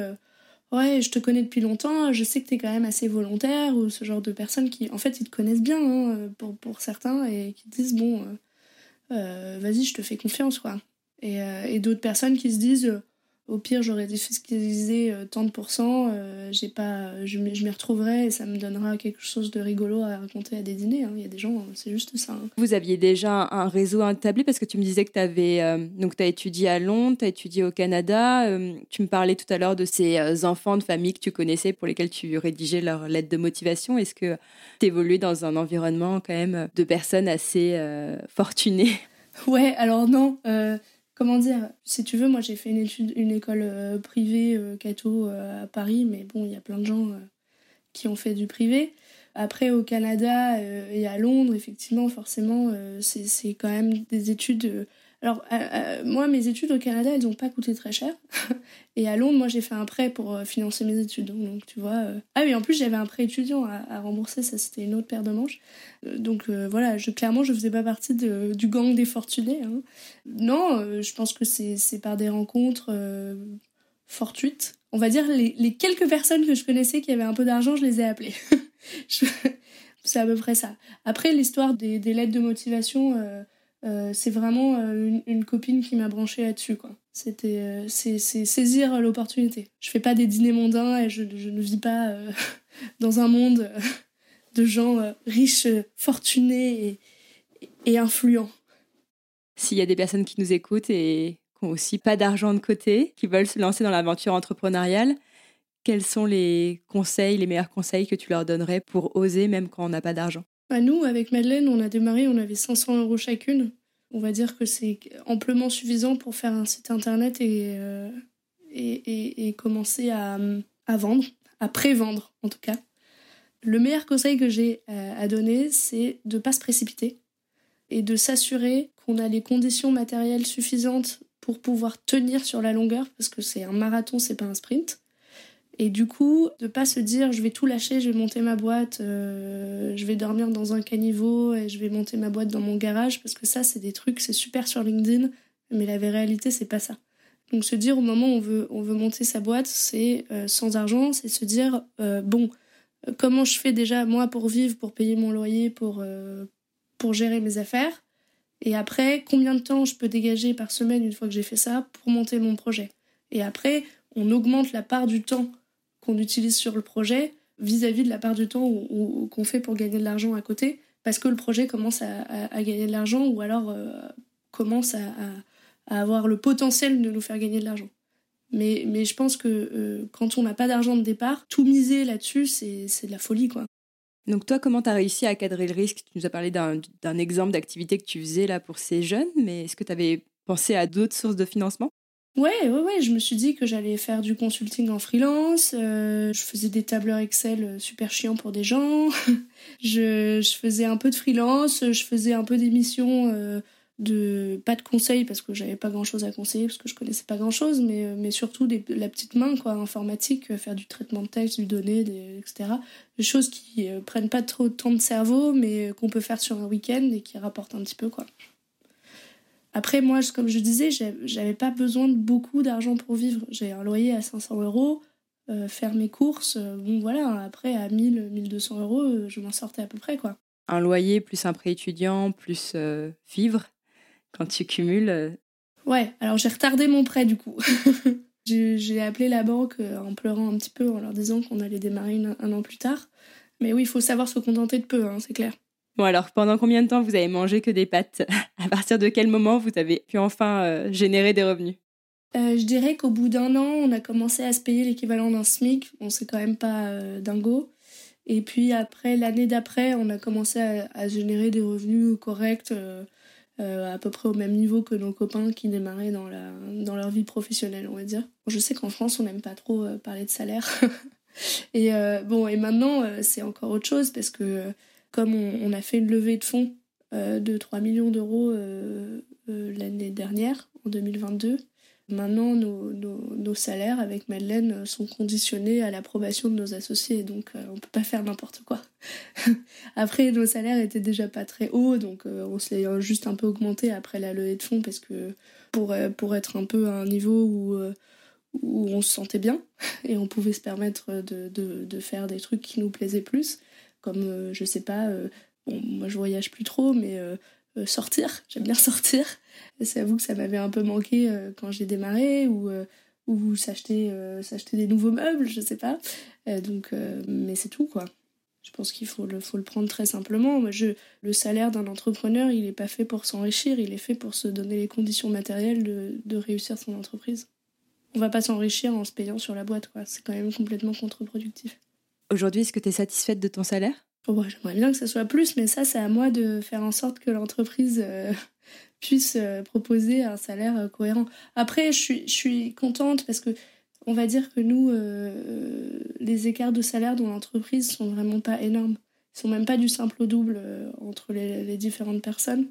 ouais, je te connais depuis longtemps, je sais que t'es quand même assez volontaire, ou ce genre de personnes qui, en fait, ils te connaissent bien, hein, pour, pour, certains, et qui te disent, bon, euh, euh, vas-y, je te fais confiance, quoi. Et, euh, et d'autres personnes qui se disent, au pire, j'aurais défiscalisé euh, tant de pourcents, euh, j'ai pas, je m'y retrouverai et ça me donnera quelque chose de rigolo à raconter à des dîners. Hein. Il y a des gens, c'est juste ça. Hein.
Vous aviez déjà un réseau établi? Parce que tu me disais que tu avais euh, donc as étudié à Londres, tu as étudié au Canada. tu me parlais tout à l'heure de ces enfants de famille que tu connaissais pour lesquels tu rédigeais leur lettre de motivation. Est-ce que tu évoluais dans un environnement quand même de personnes assez fortunées?
Ouais, alors non comment dire, si tu veux, moi j'ai fait une école euh, privée euh, catho euh, à Paris, mais bon, il y a plein de gens qui ont fait du privé. Après, au Canada et à Londres, effectivement, forcément, c'est quand même des études alors, euh, euh, moi, mes études au Canada, elles n'ont pas coûté très cher. et à Londres, moi, j'ai fait un prêt pour euh, financer mes études. Donc, tu vois. Ah oui, en plus, j'avais un prêt étudiant à, rembourser. Ça, c'était une autre paire de manches. donc, voilà, je, clairement, je faisais pas partie du gang des fortunés. Hein. Non, je pense que c'est par des rencontres fortuites. On va dire, les, quelques personnes que je connaissais qui avaient un peu d'argent, je les ai appelées. c'est à peu près ça. Après, l'histoire des, lettres de motivation c'est vraiment une, copine qui m'a branché là-dessus. quoi. C'était c'est saisir l'opportunité. Je fais pas des dîners mondains et je, ne vis pas dans un monde de gens riches, fortunés et, et influents.
S'il y a des personnes qui nous écoutent et qui n'ont aussi pas d'argent de côté, qui veulent se lancer dans l'aventure entrepreneuriale, quels sont les conseils, les meilleurs conseils que tu leur donnerais pour oser même quand on n'a pas d'argent?
Bah Nous, avec Madeleine, on a démarré, on avait 500 euros chacune. On va dire que c'est amplement suffisant pour faire un site internet et, euh, et, et, commencer à, à vendre, à pré-vendre en tout cas. Le meilleur conseil que j'ai euh, à donner, c'est de ne pas se précipiter et de s'assurer qu'on a les conditions matérielles suffisantes pour pouvoir tenir sur la longueur, parce que c'est un marathon, c'est pas un sprint. Et du coup, de pas se dire je vais tout lâcher, je vais monter ma boîte, euh, je vais dormir dans un caniveau et je vais monter ma boîte dans mon garage, parce que ça, c'est des trucs, c'est super sur LinkedIn, mais la réalité, c'est pas ça. Donc se dire au moment où on veut, on veut monter sa boîte, c'est euh, sans argent, c'est se dire euh, bon, comment je fais déjà moi pour vivre, pour payer mon loyer, pour, pour gérer mes affaires? Et après, combien de temps je peux dégager par semaine une fois que j'ai fait ça pour monter mon projet? Et après, on augmente la part du temps qu'on utilise sur le projet vis-à-vis de la part du temps qu'on fait pour gagner de l'argent à côté, parce que le projet commence à, gagner de l'argent ou alors euh, commence à, avoir le potentiel de nous faire gagner de l'argent. Mais, mais je pense que euh, quand on n'a pas d'argent de départ, tout miser là-dessus, c'est de la folie, quoi.
Donc toi, comment tu as réussi à cadrer le risque? Tu nous as parlé d'un exemple d'activité que tu faisais là pour ces jeunes, mais est-ce que tu avais pensé à d'autres sources de financement?
Ouais, ouais, ouais, je me suis dit que j'allais faire du consulting en freelance, euh, je faisais des tableurs Excel euh, super chiants pour des gens, je, faisais un peu de freelance, je faisais un peu d'émissions euh, de pas de conseils parce que j'avais pas grand chose à conseiller parce que je connaissais pas grand chose mais mais surtout des, la petite main quoi informatique faire du traitement de texte du données etc des choses qui prennent pas trop de temps de cerveau mais qu'on peut faire sur un week-end et qui rapportent un petit peu quoi après moi comme je disais j'avais pas besoin de beaucoup d'argent pour vivre j'ai un loyer à 500 euros faire mes courses bon voilà après à 1000 1200 euros je m'en sortais à peu près quoi
un loyer plus un prêt étudiant plus vivre quand tu cumules. Euh,
ouais, alors j'ai retardé mon prêt du coup. j'ai appelé la banque euh, en pleurant un petit peu, en leur disant qu'on allait démarrer un an plus tard. Mais oui, il faut savoir se contenter de peu, hein, c'est clair.
Bon alors, pendant combien de temps vous avez mangé que des pâtes? À partir de quel moment vous avez pu enfin euh, générer des revenus?
Je dirais qu'au bout d'un an, on a commencé à se payer l'équivalent d'un SMIC. On sait quand même pas dingo. Et puis après, l'année d'après, on a commencé à, générer des revenus corrects. Euh, à peu près au même niveau que nos copains qui démarraient dans, la, dans leur vie professionnelle, on va dire. Je sais qu'en France, on n'aime pas trop euh, parler de salaire. et euh, bon, et maintenant, c'est encore autre chose parce que comme on, a fait une levée de fonds de 3 millions d'euros l'année dernière, en 2022, Maintenant, nos, salaires avec Madeleine sont conditionnés à l'approbation de nos associés, donc on ne peut pas faire n'importe quoi. après, nos salaires étaient déjà pas très hauts, donc on se les juste un peu augmenté après la levée de fonds parce que pour, pour être un peu à un niveau où, où on se sentait bien et on pouvait se permettre de, de faire des trucs qui nous plaisaient plus, comme je sais pas, bon, moi je voyage plus trop, mais sortir, j'aime bien sortir. C'est vous que ça m'avait un peu manqué euh, quand j'ai démarré ou, euh, ou s'acheter, euh, s'acheter des nouveaux meubles, je sais pas. donc, mais c'est tout quoi. Je pense qu'il faut le, faut le prendre très simplement. Je, le salaire d'un entrepreneur, il n'est pas fait pour s'enrichir, il est fait pour se donner les conditions matérielles de, de réussir son entreprise. On va pas s'enrichir en se payant sur la boîte, quoi. C'est quand même complètement contre-productif.
Aujourd'hui, est-ce que tu es satisfaite de ton salaire?
Oh, J'aimerais bien que ce soit plus, mais ça, c'est à moi de faire en sorte que l'entreprise puisse euh, proposer un salaire euh, cohérent. Après, je suis, contente parce que on va dire que nous, euh, les écarts de salaire dans l'entreprise sont vraiment pas énormes. Ils sont même pas du simple au double entre les, différentes personnes.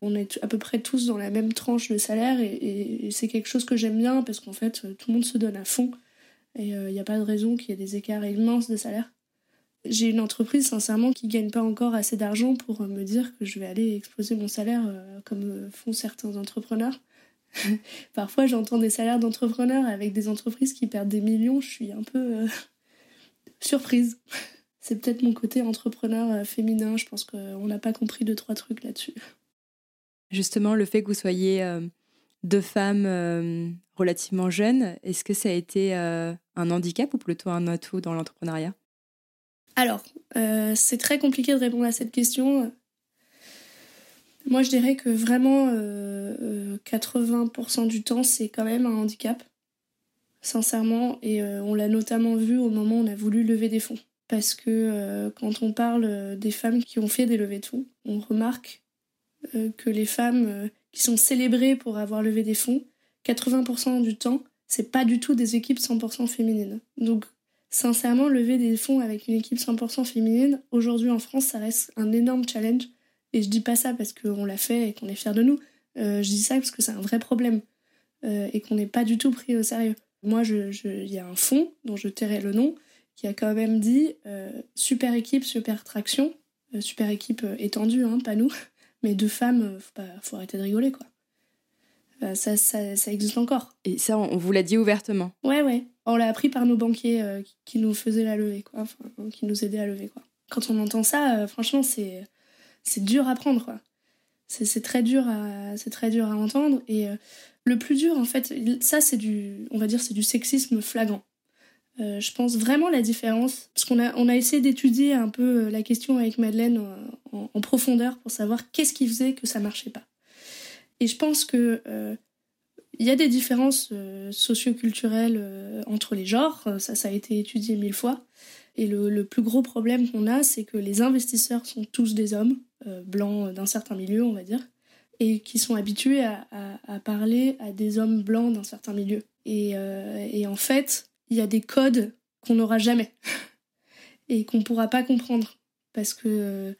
On est à peu près tous dans la même tranche de salaire et, c'est quelque chose que j'aime bien parce qu'en fait, tout le monde se donne à fond et il n'y a pas de raison qu'il y ait des écarts immenses de salaire. J'ai une entreprise, sincèrement, qui gagne pas encore assez d'argent pour me dire que je vais aller exploser mon salaire euh, comme font certains entrepreneurs. Parfois, j'entends des salaires d'entrepreneurs avec des entreprises qui perdent des millions. Je suis un peu euh, surprise. C'est peut-être mon côté entrepreneur euh, féminin. Je pense qu'on n'a pas compris deux, trois trucs là-dessus.
Justement, le fait que vous soyez euh, deux femmes euh, relativement jeunes, est-ce que ça a été un handicap ou plutôt un atout dans l'entrepreneuriat?
Alors, c'est très compliqué de répondre à cette question. Moi, je dirais que vraiment 80% du temps, c'est quand même un handicap, sincèrement, et on l'a notamment vu au moment où on a voulu lever des fonds. Parce que euh, quand on parle euh, des femmes qui ont fait des levées de fonds, on remarque euh, que les femmes qui sont célébrées pour avoir levé des fonds, 80% du temps, c'est pas du tout des équipes 100% féminines. Donc, sincèrement, lever des fonds avec une équipe 100% féminine, aujourd'hui en France, ça reste un énorme challenge. Et je dis pas ça parce qu'on l'a fait et qu'on est fiers de nous. je dis ça parce que c'est un vrai problème et qu'on n'est pas du tout pris au sérieux. Moi, il y a un fonds dont je tairai le nom qui a quand même dit euh, super équipe, super traction, euh, super équipe euh, étendue, hein, pas nous, mais deux femmes, faut, faut arrêter de rigoler quoi. Ça, ça, ça, existe encore.
Et ça, on vous l'a dit ouvertement
Ouais, ouais. On l'a appris par nos banquiers qui nous faisaient la levée, quoi. Enfin, qui nous aidaient à lever, quoi. Quand on entend ça, franchement, c'est c'est dur à prendre, quoi. C'est très dur à c'est très dur à entendre. Et le plus dur, en fait, ça, c'est du, on va dire, c'est du sexisme flagrant. Euh, je pense vraiment la différence, parce qu'on a, on a essayé d'étudier un peu euh, la question avec Madeleine en, profondeur pour savoir qu'est-ce qui faisait que ça marchait pas. Et je pense que euh, il y a des différences socioculturelles entre les genres, ça, ça a été étudié mille fois. Et le, plus gros problème qu'on a, c'est que les investisseurs sont tous des hommes, blancs d'un certain milieu, on va dire, et qui sont habitués à, parler à des hommes blancs d'un certain milieu. Et en fait, il y a des codes qu'on n'aura jamais et qu'on ne pourra pas comprendre parce que euh,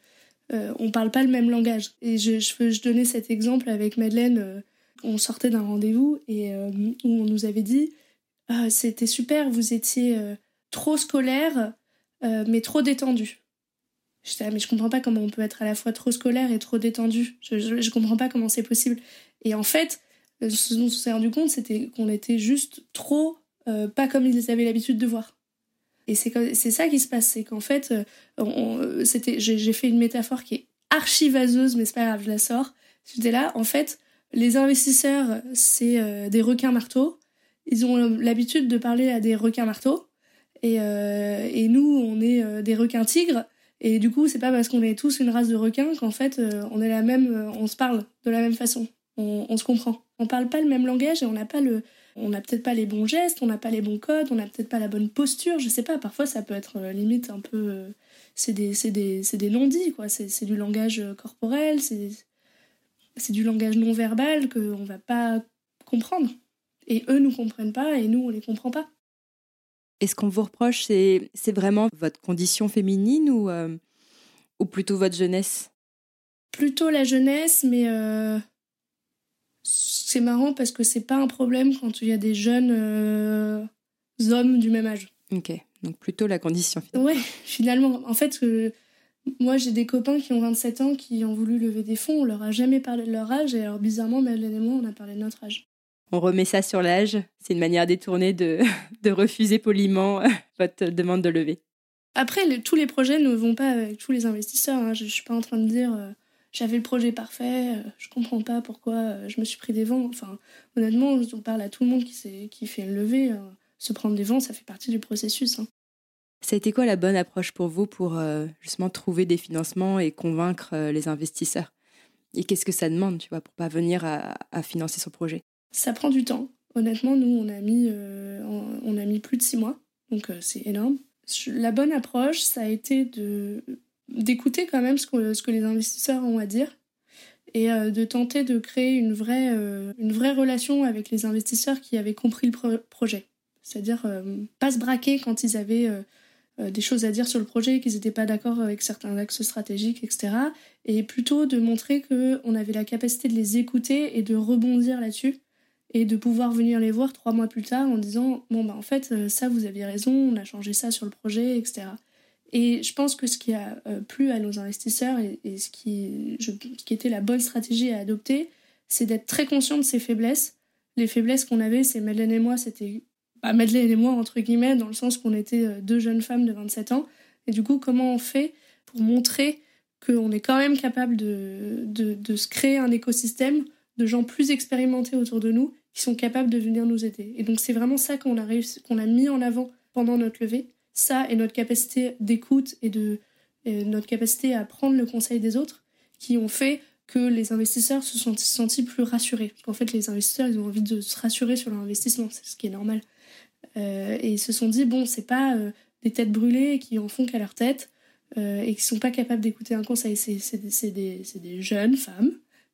euh, on parle pas le même langage. Et je, je, je donnais cet exemple avec Madeleine. Euh, on sortait d'un rendez-vous et où on nous avait dit ah, c'était super, vous étiez trop scolaire mais trop détendu. Je disais, mais je comprends pas comment on peut être à la fois trop scolaire et trop détendu. Je, je, je comprends pas comment c'est possible. Et en fait, ce dont on s'est rendu compte, c'était qu'on était juste trop euh, pas comme ils avaient l'habitude de voir. Et c'est ça qui se passe, c'est qu'en fait, euh, euh, c'était, j'ai fait une métaphore qui est archivaseuse, mais c'est pas grave, je la sors. J'étais là, en fait, les investisseurs, c'est des requins marteaux. Ils ont l'habitude de parler à des requins marteaux. Et, et nous, on est des requins tigres. Et du coup, c'est pas parce qu'on est tous une race de requins qu'en fait, on est la même, on se parle de la même façon. On, on se comprend. On parle pas le même langage et on n'a pas le, on n'a peut-être pas les bons gestes, on n'a pas les bons codes, on n'a peut-être pas la bonne posture, je sais pas, parfois ça peut être euh, limite un peu... Euh, c'est des, des, des non-dits, quoi, c'est du langage euh, corporel, c'est du langage non-verbal qu'on va pas comprendre. Et eux nous comprennent pas et nous on les comprend pas.
Et ce qu'on vous reproche, c'est vraiment votre condition féminine ou, ou plutôt votre jeunesse?
Plutôt la jeunesse, mais c'est marrant parce que c'est pas un problème quand il y a des jeunes euh, hommes du même âge.
Ok, donc plutôt la condition.
Finalement. Ouais, finalement. En fait, euh, moi j'ai des copains qui ont 27 ans qui ont voulu lever des fonds, on leur a jamais parlé de leur âge et alors bizarrement, Madeleine et moi, on a parlé de notre âge.
On remet ça sur l'âge, c'est une manière détournée de, de refuser poliment votre demande de lever.
Après, tous les projets ne vont pas avec tous les investisseurs. Hein. Je, ne suis pas en train de dire. Euh, j'avais le projet parfait, euh, je comprends pas pourquoi euh, je me suis pris des vents. Enfin, honnêtement, on parle à tout le monde qui, qui fait une levée. Euh, se prendre des vents, ça fait partie du processus. Hein.
Ça a été quoi la bonne approche pour vous pour justement trouver des financements et convaincre les investisseurs? Et qu'est-ce que ça demande, tu vois, pour pas venir à, financer son projet?
Ça prend du temps. Honnêtement, nous, on a mis, on a mis plus de six mois, donc c'est énorme. La bonne approche, ça a été de d'écouter quand même ce que, ce que les investisseurs ont à dire et euh, de tenter de créer une vraie, euh, une vraie relation avec les investisseurs qui avaient compris le projet. C'est-à-dire euh, pas se braquer quand ils avaient des choses à dire sur le projet, qu'ils n'étaient pas d'accord avec certains axes stratégiques, etc. Et plutôt de montrer qu'on avait la capacité de les écouter et de rebondir là-dessus et de pouvoir venir les voir trois mois plus tard en disant bon bah en fait ça vous aviez raison, on a changé ça sur le projet, etc. Et je pense que ce qui a euh, plu à nos investisseurs et, ce, qui, était la bonne stratégie à adopter, c'est d'être très conscient de ses faiblesses. Les faiblesses qu'on avait, c'est Madeleine et moi, c'était bah, Madeleine et moi, entre guillemets, dans le sens qu'on était euh, deux jeunes femmes de 27 ans. Et du coup, comment on fait pour montrer qu'on est quand même capable de, se créer un écosystème de gens plus expérimentés autour de nous qui sont capables de venir nous aider? Et donc c'est vraiment ça qu'on a mis en avant pendant notre levée. Ça et notre capacité d'écoute et de notre capacité à prendre le conseil des autres qui ont fait que les investisseurs se sont sentis plus rassurés. Qu'en fait, les investisseurs, ils ont envie de se rassurer sur leur investissement, c'est ce qui est normal. Euh, et ils se sont dit, bon, c'est pas euh, des têtes brûlées qui en font qu'à leur tête euh, et qui sont pas capables d'écouter un conseil. C'est des, jeunes femmes,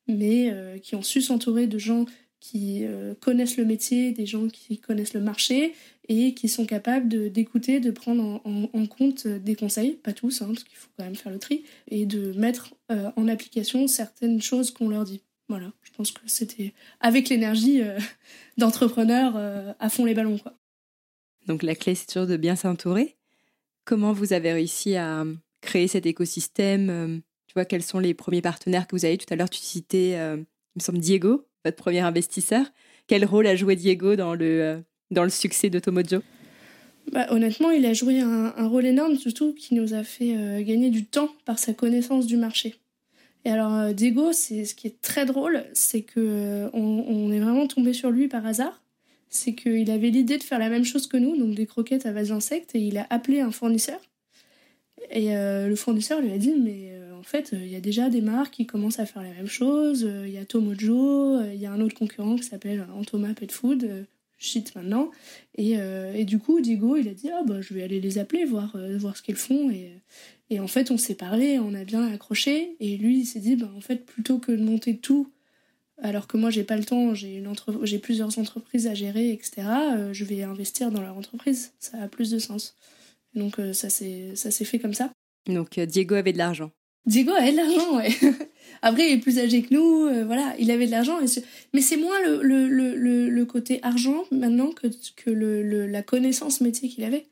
mais qui ont su s'entourer de gens qui connaissent le métier, des gens qui connaissent le marché et qui sont capables d'écouter, de, prendre en, compte des conseils, pas tous, hein, parce qu'il faut quand même faire le tri, et de mettre en application certaines choses qu'on leur dit. Voilà, je pense que c'était avec l'énergie d'entrepreneur à fond les ballons. Quoi.
Donc la clé, c'est toujours de bien s'entourer. Comment vous avez réussi à créer cet écosystème euh, Tu vois, quels sont les premiers partenaires que vous avez? Tout à l'heure, tu citais, euh, il me semble, Diego, votre premier investisseur. Quel rôle a joué Diego dans le, euh, dans le succès d'Automojo
bah, honnêtement, il a joué un, rôle énorme, surtout qui nous a fait gagner du temps par sa connaissance du marché. Et alors, Diego, c'est ce qui est très drôle, c'est que on, est vraiment tombé sur lui par hasard c'est qu'il avait l'idée de faire la même chose que nous, donc des croquettes à base d'insectes, et il a appelé un fournisseur. Et euh, le fournisseur lui a dit, mais euh, en fait, il y a déjà des marques qui commencent à faire la même chose. Il y a Tomojo, il y a un autre concurrent qui s'appelle Antoma Pet Food, shit maintenant. Et, du coup, Diego, il a dit, ah bah, je vais aller les appeler, voir, voir ce qu'ils font. Et, en fait, on s'est parlé, on a bien accroché. Et lui, il s'est dit, bah, en fait, plutôt que de monter tout alors que moi j'ai pas le temps, j'ai plusieurs entreprises à gérer, etc. Euh, je vais investir dans leur entreprise, ça a plus de sens. Donc euh, ça s'est fait comme ça.
Donc euh, Diego avait de l'argent.
Diego avait de l'argent, ouais. Après il est plus âgé que nous, voilà, il avait de l'argent, mais c'est moins le, le, le, le, côté argent maintenant que, que le, la connaissance métier qu'il avait.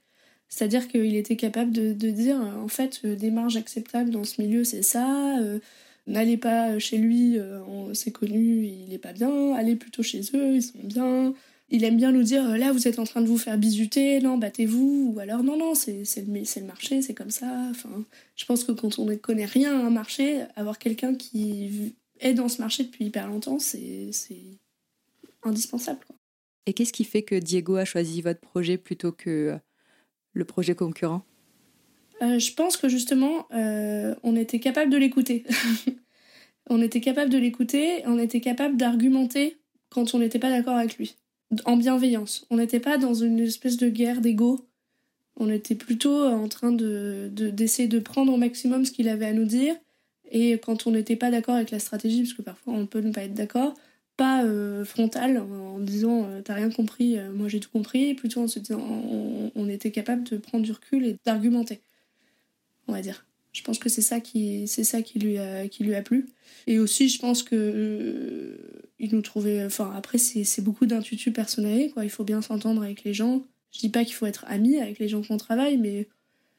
C'est-à-dire qu'il était capable de, de, dire en fait des marges acceptables dans ce milieu c'est ça N'allez pas chez lui, euh, c'est connu, il est pas bien. Allez plutôt chez eux, ils sont bien. Il aime bien nous dire là, vous êtes en train de vous faire bisuter, non, battez-vous. Ou alors, non, non, c'est le, le marché, c'est comme ça. Enfin, je pense que quand on ne connaît rien à un marché, avoir quelqu'un qui est dans ce marché depuis hyper longtemps, c'est indispensable.
Et qu'est-ce qui fait que Diego a choisi votre projet plutôt que le projet concurrent?
Euh, je pense que justement, euh, on était capable de l'écouter. on était capable de l'écouter, on était capable d'argumenter quand on n'était pas d'accord avec lui, en bienveillance. On n'était pas dans une espèce de guerre d'ego. On était plutôt en train de d'essayer de, prendre au maximum ce qu'il avait à nous dire. Et quand on n'était pas d'accord avec la stratégie, parce que parfois on peut ne pas être d'accord, pas euh, frontal en, disant t'as rien compris, moi j'ai tout compris, plutôt en se disant on était capable de prendre du recul et d'argumenter on va dire. Je pense que c'est ça qui c'est ça qui lui a qui lui a plu. Et aussi, je pense que euh, il nous trouvait. Enfin, après, c'est beaucoup d'intuitu personnel, quoi. Il faut bien s'entendre avec les gens. Je dis pas qu'il faut être ami avec les gens qu'on travaille, mais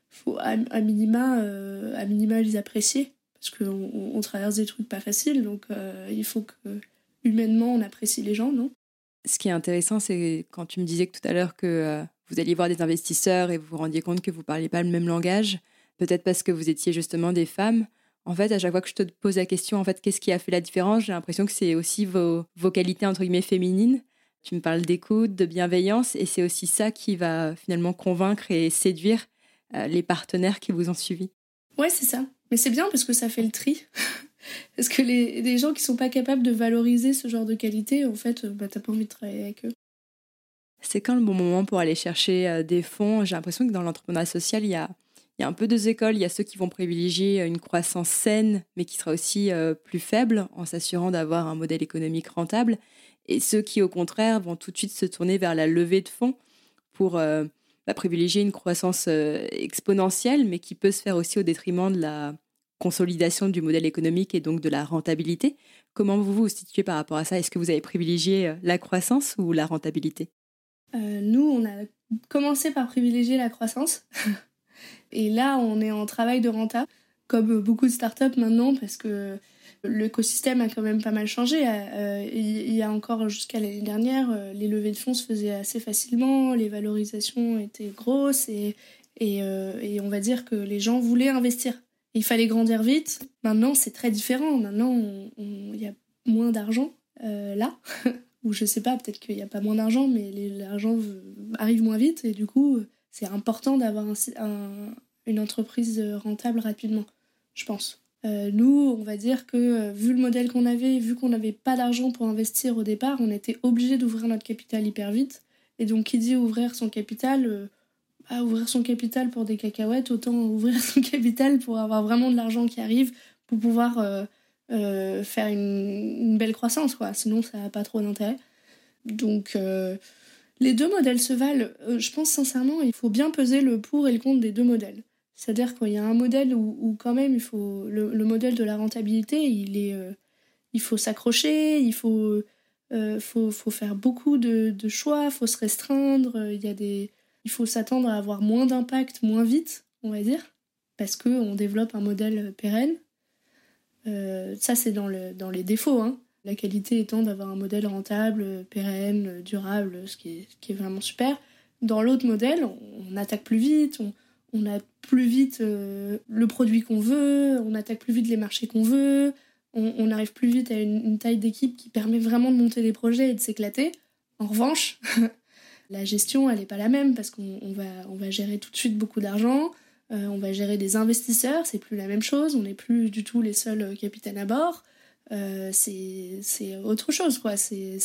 faut à, minima euh, à minima les apprécier parce qu'on on traverse des trucs pas faciles, donc euh, il faut que humainement on apprécie les gens, non?
Ce qui est intéressant, c'est quand tu me disais tout à l'heure que vous alliez voir des investisseurs et vous vous rendiez compte que vous parliez pas le même langage peut-être parce que vous étiez justement des femmes. En fait, à chaque fois que je te pose la question, en fait, qu'est-ce qui a fait la différence J'ai l'impression que c'est aussi vos, vos qualités entre guillemets féminines. Tu me parles d'écoute, de bienveillance, et c'est aussi ça qui va finalement convaincre et séduire euh, les partenaires qui vous ont suivi.
Ouais, c'est ça. Mais c'est bien parce que ça fait le tri. parce que les, les, gens qui sont pas capables de valoriser ce genre de qualité, en fait, euh, bah, t'as pas envie de travailler avec eux.
C'est quand le bon moment pour aller chercher euh, des fonds? J'ai l'impression que dans l'entrepreneuriat social, il y a il y a un peu deux écoles. Il y a ceux qui vont privilégier une croissance saine, mais qui sera aussi euh, plus faible, en s'assurant d'avoir un modèle économique rentable. Et ceux qui, au contraire, vont tout de suite se tourner vers la levée de fonds pour euh, bah, privilégier une croissance euh, exponentielle, mais qui peut se faire aussi au détriment de la consolidation du modèle économique et donc de la rentabilité. Comment vous vous situez par rapport à ça? Est-ce que vous avez privilégié la croissance ou la rentabilité?
Nous, on a commencé par privilégier la croissance. Et là, on est en travail de renta, comme beaucoup de startups maintenant, parce que l'écosystème a quand même pas mal changé. Euh, il y a encore jusqu'à l'année dernière, euh, les levées de fonds se faisaient assez facilement, les valorisations étaient grosses et, euh, et on va dire que les gens voulaient investir. il fallait grandir vite. Maintenant, c'est très différent. Maintenant, il y a moins d'argent là. Ou je sais pas, peut-être qu'il n'y a pas moins d'argent, mais l'argent arrive moins vite. Et du coup, c'est important d'avoir une entreprise rentable rapidement, je pense. Euh, nous, on va dire que euh, vu le modèle qu'on avait, vu qu'on n'avait pas d'argent pour investir au départ, on était obligé d'ouvrir notre capital hyper vite. Et donc, qui dit ouvrir son capital, euh, bah, ouvrir son capital pour des cacahuètes, autant ouvrir son capital pour avoir vraiment de l'argent qui arrive, pour pouvoir faire une, belle croissance, quoi. Sinon, ça n'a pas trop d'intérêt. Donc, les deux modèles se valent. je pense sincèrement, il faut bien peser le pour et le contre des deux modèles. C'est-à-dire qu'il y a un modèle où, quand même il faut le, modèle de la rentabilité, il est euh, il faut s'accrocher, il faut, euh, faut, faut faire beaucoup de, de choix, faut se restreindre, il y a des il faut s'attendre à avoir moins d'impact moins vite, on va dire, parce que on développe un modèle pérenne. Euh, ça c'est dans le dans les défauts hein. La qualité étant d'avoir un modèle rentable, pérenne, durable, ce qui est, ce qui est vraiment super. Dans l'autre modèle, on, attaque plus vite, on, a plus vite euh, le produit qu'on veut, on attaque plus vite les marchés qu'on veut, on, arrive plus vite à une, taille d'équipe qui permet vraiment de monter des projets et de s'éclater. En revanche, la gestion, elle n'est pas la même parce qu'on va, gérer tout de suite beaucoup d'argent, euh, on va gérer des investisseurs, c'est plus la même chose, on n'est plus du tout les seuls euh, capitaines à bord. C'est autre chose, quoi. C'est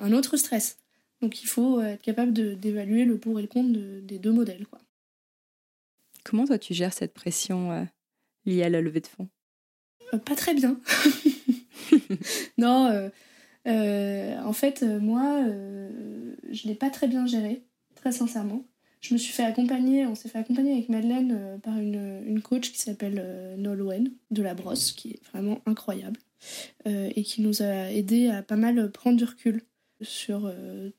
un, autre stress. Donc il faut être capable d'évaluer le pour et le contre des deux modèles, quoi.
Comment toi tu gères cette pression euh, liée à la levée de fonds?
Euh, Pas très bien. non, euh, en fait, moi, je l'ai pas très bien géré, très sincèrement. Je me suis fait accompagner, on s'est fait accompagner avec Madeleine par une, une coach qui s'appelle Nolwenn de la Brosse, qui est vraiment incroyable et qui nous a aidé à pas mal prendre du recul sur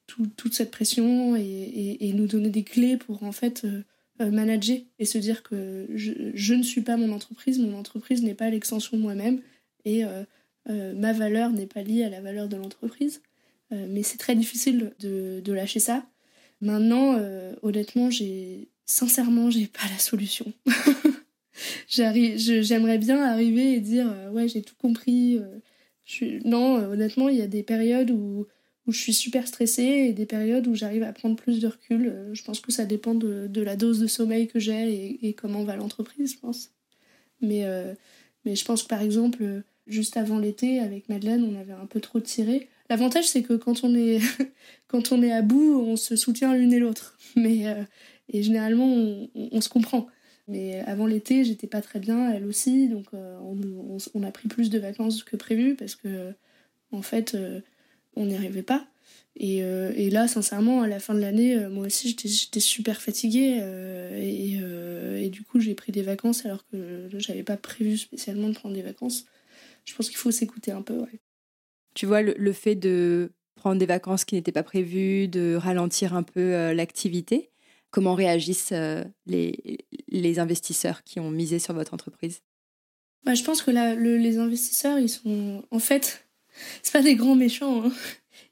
toute cette pression et, nous donner des clés pour en fait euh, manager et se dire que je, ne suis pas mon entreprise, mon entreprise n'est pas l'extension de moi-même et euh, euh, ma valeur n'est pas liée à la valeur de l'entreprise. mais c'est très difficile de, de, lâcher ça. Maintenant, honnêtement, j'ai sincèrement, j'ai pas la solution. J'aimerais bien arriver et dire ouais, j'ai tout compris. Je Non, honnêtement, il y a des périodes où où je suis super stressée et des périodes où j'arrive à prendre plus de recul. Euh, je pense que ça dépend de, la dose de sommeil que j'ai et, comment va l'entreprise, je pense. Mais, euh, mais je pense que par exemple, euh, juste avant l'été, avec Madeleine, on avait un peu trop tiré. L'avantage, c'est que quand on, est quand on est à bout, on se soutient l'une et l'autre. Et généralement, on, se comprend. Mais avant l'été, j'étais pas très bien, elle aussi, donc on, on, a pris plus de vacances que prévu parce que, en fait, on n'y arrivait pas. Euh, et, là, sincèrement, à la fin de l'année, euh, moi aussi, j'étais super fatiguée. Euh, et, du coup, j'ai pris des vacances alors que j'avais pas prévu spécialement de prendre des vacances. Je pense qu'il faut s'écouter un peu.
Tu vois, le, fait de prendre des vacances qui n'étaient pas prévues, de ralentir un peu l'activité, comment réagissent les, les investisseurs qui ont misé sur votre entreprise?
Bah, Je pense que les investisseurs, ils sont en fait c'est pas des grands méchants. Hein.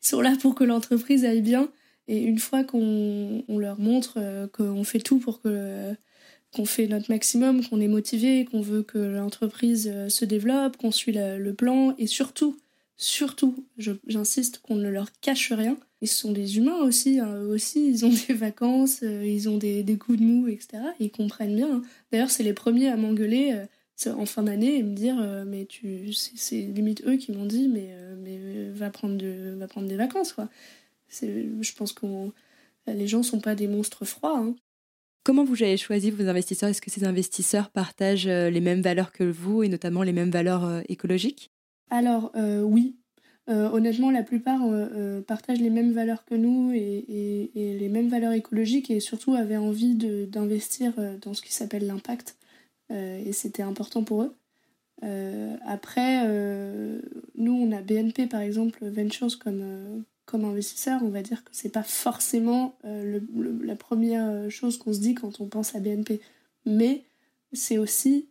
Ils sont là pour que l'entreprise aille bien. Et une fois qu'on leur montre euh, qu'on fait tout pour que qu'on fait notre maximum, qu'on est motivé, qu'on veut que l'entreprise euh, se développe, qu'on suit le plan, et surtout, surtout, j'insiste, qu'on ne leur cache rien. Ils sont des humains aussi, hein. aussi, ils ont des vacances, euh, ils ont des, coups de mou, etc. Ils comprennent bien. Hein. D'ailleurs, c'est les premiers à m'engueuler en fin d'année et me dire euh, mais tu c'est limite eux qui m'ont dit mais euh, mais va prendre de, va prendre des vacances quoi je pense que les gens sont pas des monstres froids hein.
Comment vous avez choisi vos investisseurs? Est-ce que ces investisseurs partagent euh, les mêmes valeurs que vous et notamment les mêmes valeurs écologiques?
Alors oui, honnêtement, la plupart partagent les mêmes valeurs que nous et, les mêmes valeurs écologiques et surtout avaient envie d'investir dans ce qui s'appelle l'impact. Euh, et c'était important pour eux. Euh, après, euh, nous, on a BNP par exemple, Ventures comme, comme investisseur. On va dire que c'est pas forcément la première chose qu'on se dit quand on pense à BNP. Mais c'est aussi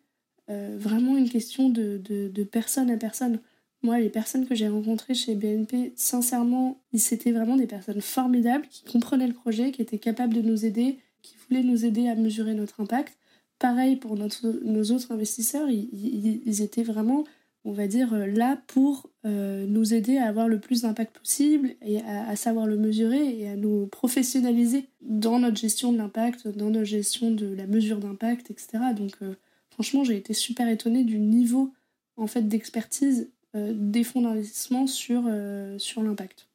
vraiment une question de, de, personne à personne. Moi, les personnes que j'ai rencontrées chez BNP, sincèrement, c'était vraiment des personnes formidables qui comprenaient le projet, qui étaient capables de nous aider, qui voulaient nous aider à mesurer notre impact. pareil pour nos autres investisseurs, ils, étaient vraiment, on va dire, là pour nous aider à avoir le plus d'impact possible et à, à, savoir le mesurer et à nous professionnaliser dans notre gestion de l'impact, dans notre gestion de la mesure d'impact, etc. Donc franchement, j'ai été super étonnée du niveau en fait d'expertise des fonds d'investissement sur, sur l'impact.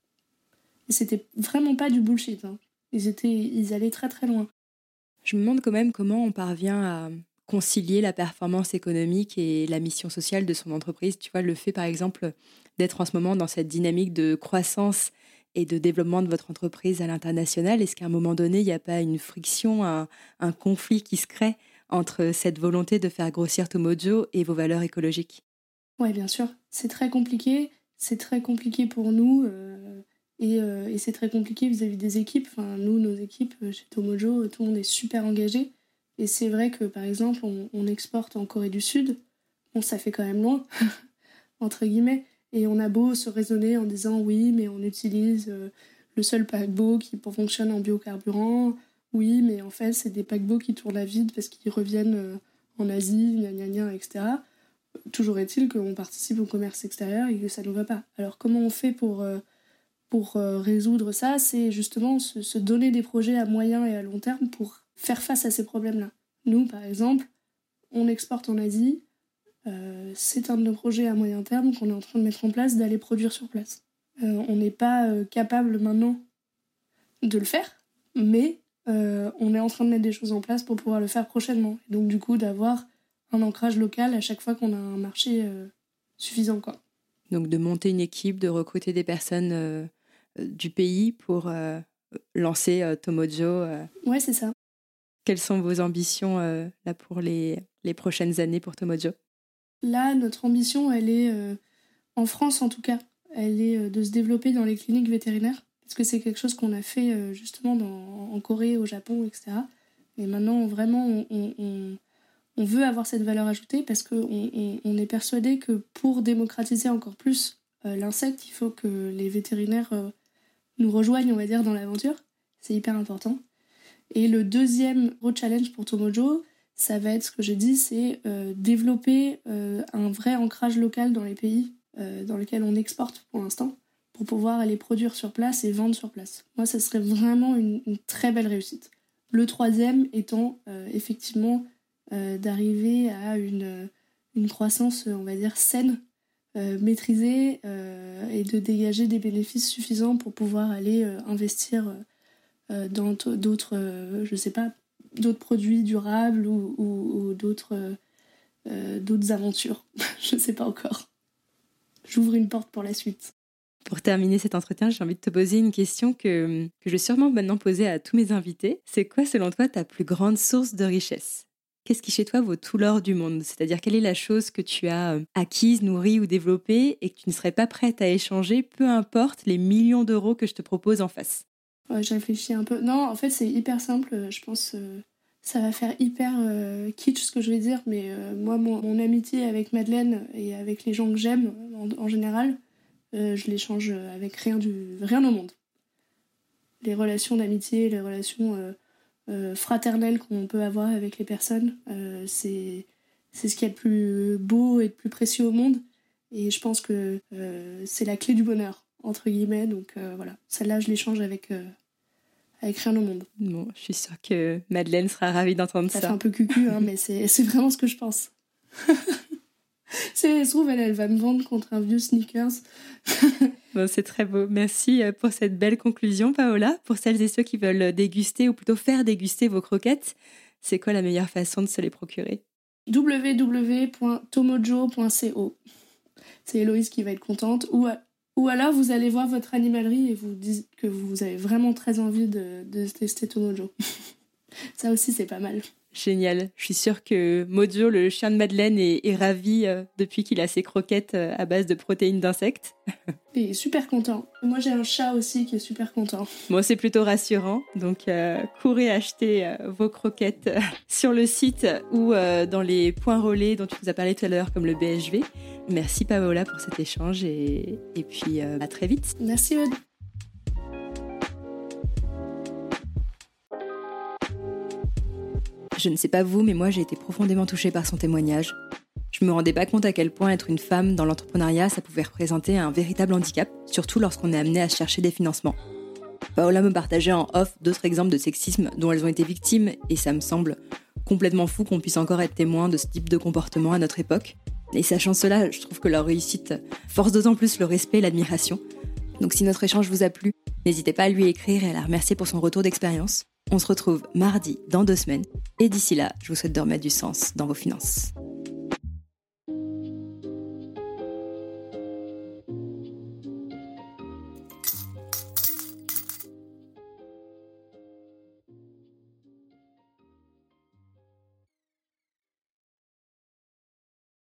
Et c'était vraiment pas du bullshit. Hein. Ils, étaient, ils allaient très très loin.
Je me demande quand même comment on parvient à concilier la performance économique et la mission sociale de son entreprise. Tu vois, le fait par exemple d'être en ce moment dans cette dynamique de croissance et de développement de votre entreprise à l'international, est-ce qu'à un moment donné, il n'y a pas une friction, un, conflit qui se crée? Entre cette volonté de faire grossir Tomojo et vos valeurs écologiques
Oui, bien sûr. C'est très compliqué. C'est très compliqué pour nous. Euh, euh, et, c'est très compliqué vis-à-vis des équipes. Enfin, nous, nos équipes euh, chez Tomojo, tout le monde est super engagé. Et c'est vrai que, par exemple, on, exporte en Corée du Sud. Bon, ça fait quand même loin, entre guillemets. Et on a beau se raisonner en disant oui, mais on utilise le seul paquebot qui fonctionne en biocarburant. Oui, mais en fait, c'est des paquebots qui tournent à vide parce qu'ils reviennent en Asie, gna gna gna, etc. Toujours est-il qu'on participe au commerce extérieur et que ça ne va pas. Alors, comment on fait pour pour euh, résoudre ça, c'est justement se, donner des projets à moyen et à long terme pour faire face à ces problèmes-là. Nous, par exemple, on exporte en Asie. Euh, c'est un de nos projets à moyen terme qu'on est en train de mettre en place, d'aller produire sur place. Euh, on n'est pas capable maintenant de le faire, mais on est en train de mettre des choses en place pour pouvoir le faire prochainement. Et donc, du coup, d'avoir un ancrage local à chaque fois qu'on a un marché suffisant. Quoi.
Donc, de monter une équipe, de recruter des personnes euh, du pays pour euh, lancer euh, Tomojo
Ouais, c'est ça.
Quelles sont vos ambitions là pour les, les prochaines années pour Tomojo?
Là, notre ambition, elle est, en France en tout cas, elle est de se développer dans les cliniques vétérinaires, parce que c'est quelque chose qu'on a fait justement dans, en Corée, au Japon, etc. Et maintenant, vraiment, on, veut avoir cette valeur ajoutée parce qu'on on, est persuadé que pour démocratiser encore plus l'insecte, il faut que les vétérinaires nous rejoignent, on va dire, dans l'aventure. C'est hyper important. Et le deuxième gros challenge pour Tomojo, ça va être ce que j'ai dit, c'est euh, développer euh, un vrai ancrage local dans les pays euh, dans lesquels on exporte pour l'instant, pour pouvoir aller produire sur place et vendre sur place. Moi, ça serait vraiment une, très belle réussite. Le troisième étant effectivement d'arriver à une, croissance, on va dire, saine euh, maîtriser euh, et de dégager des bénéfices suffisants pour pouvoir aller euh, investir dans d'autres, je sais pas, d'autres produits durables ou, d'autres, aventures. je sais pas encore. J'ouvre une porte pour la suite.
Pour terminer cet entretien, j'ai envie de te poser une question que, je vais sûrement maintenant poser à tous mes invités. C'est quoi, selon toi, ta plus grande source de richesse? Qu'est-ce qui chez toi vaut tout l'or du monde? C'est-à-dire quelle est la chose que tu as euh, acquise, nourrie ou développée et que tu ne serais pas prête à échanger, peu importe les millions d'euros que je te propose en face?
Ouais, je réfléchis un peu. Non, en fait, c'est hyper simple. Euh, je pense euh, ça va faire hyper kitsch ce que je vais dire, mais moi, mon, amitié avec Madeleine et avec les gens que j'aime en, général, je l'échange avec rien, du, rien au monde. Les relations d'amitié, les relations euh, fraternel qu'on peut avoir avec les personnes. Euh, c'est c'est ce qui est le plus beau et le plus précieux au monde. Et je pense que euh, c'est la clé du bonheur, entre guillemets. Donc voilà, celle-là, je l'échange avec, avec rien au monde.
Bon, je suis sûre que Madeleine sera ravie d'entendre ça.
Ça fait un peu cucu, hein, mais c'est vraiment ce que je pense. Si elle se trouve, elle, elle va me vendre contre un vieux sneakers.
bon, c'est très beau. Merci euh, pour cette belle conclusion, Paola. Pour celles et ceux qui veulent déguster ou plutôt faire déguster vos croquettes, c'est quoi la meilleure façon de se les procurer?
Www.tomojo.co. C'est Héloïse qui va être contente. Ou, ou alors vous allez voir votre animalerie et vous dites que vous avez vraiment très envie de, de tester Tomojo. Ça aussi, c'est pas mal.
Génial. Je suis sûre que Mojo, le chien de Madeleine, est, ravi euh, depuis qu'il a ses croquettes euh, à base de protéines d'insectes.
Il est super content. Moi, j'ai un chat aussi qui est super content.
Moi, c'est plutôt rassurant. Donc, euh, courez acheter vos croquettes sur le site ou dans les points relais dont tu nous as parlé tout à l'heure, comme le BHV. Merci Paola pour cet échange et, et puis à très vite.
Merci Aude.
Je ne sais pas vous, mais moi j'ai été profondément touchée par son témoignage. Je me rendais pas compte à quel point être une femme dans l'entrepreneuriat, ça pouvait représenter un véritable handicap, surtout lorsqu'on est amené à chercher des financements. Paola me partageait en off d'autres exemples de sexisme dont elles ont été victimes, et ça me semble complètement fou qu'on puisse encore être témoin de ce type de comportement à notre époque. Et sachant cela, je trouve que leur réussite force d'autant plus le respect et l'admiration. Donc si notre échange vous a plu, n'hésitez pas à lui écrire et à la remercier pour son retour d'expérience. On se retrouve mardi dans deux semaines. Et d'ici là, je vous souhaite de remettre du sens dans vos finances.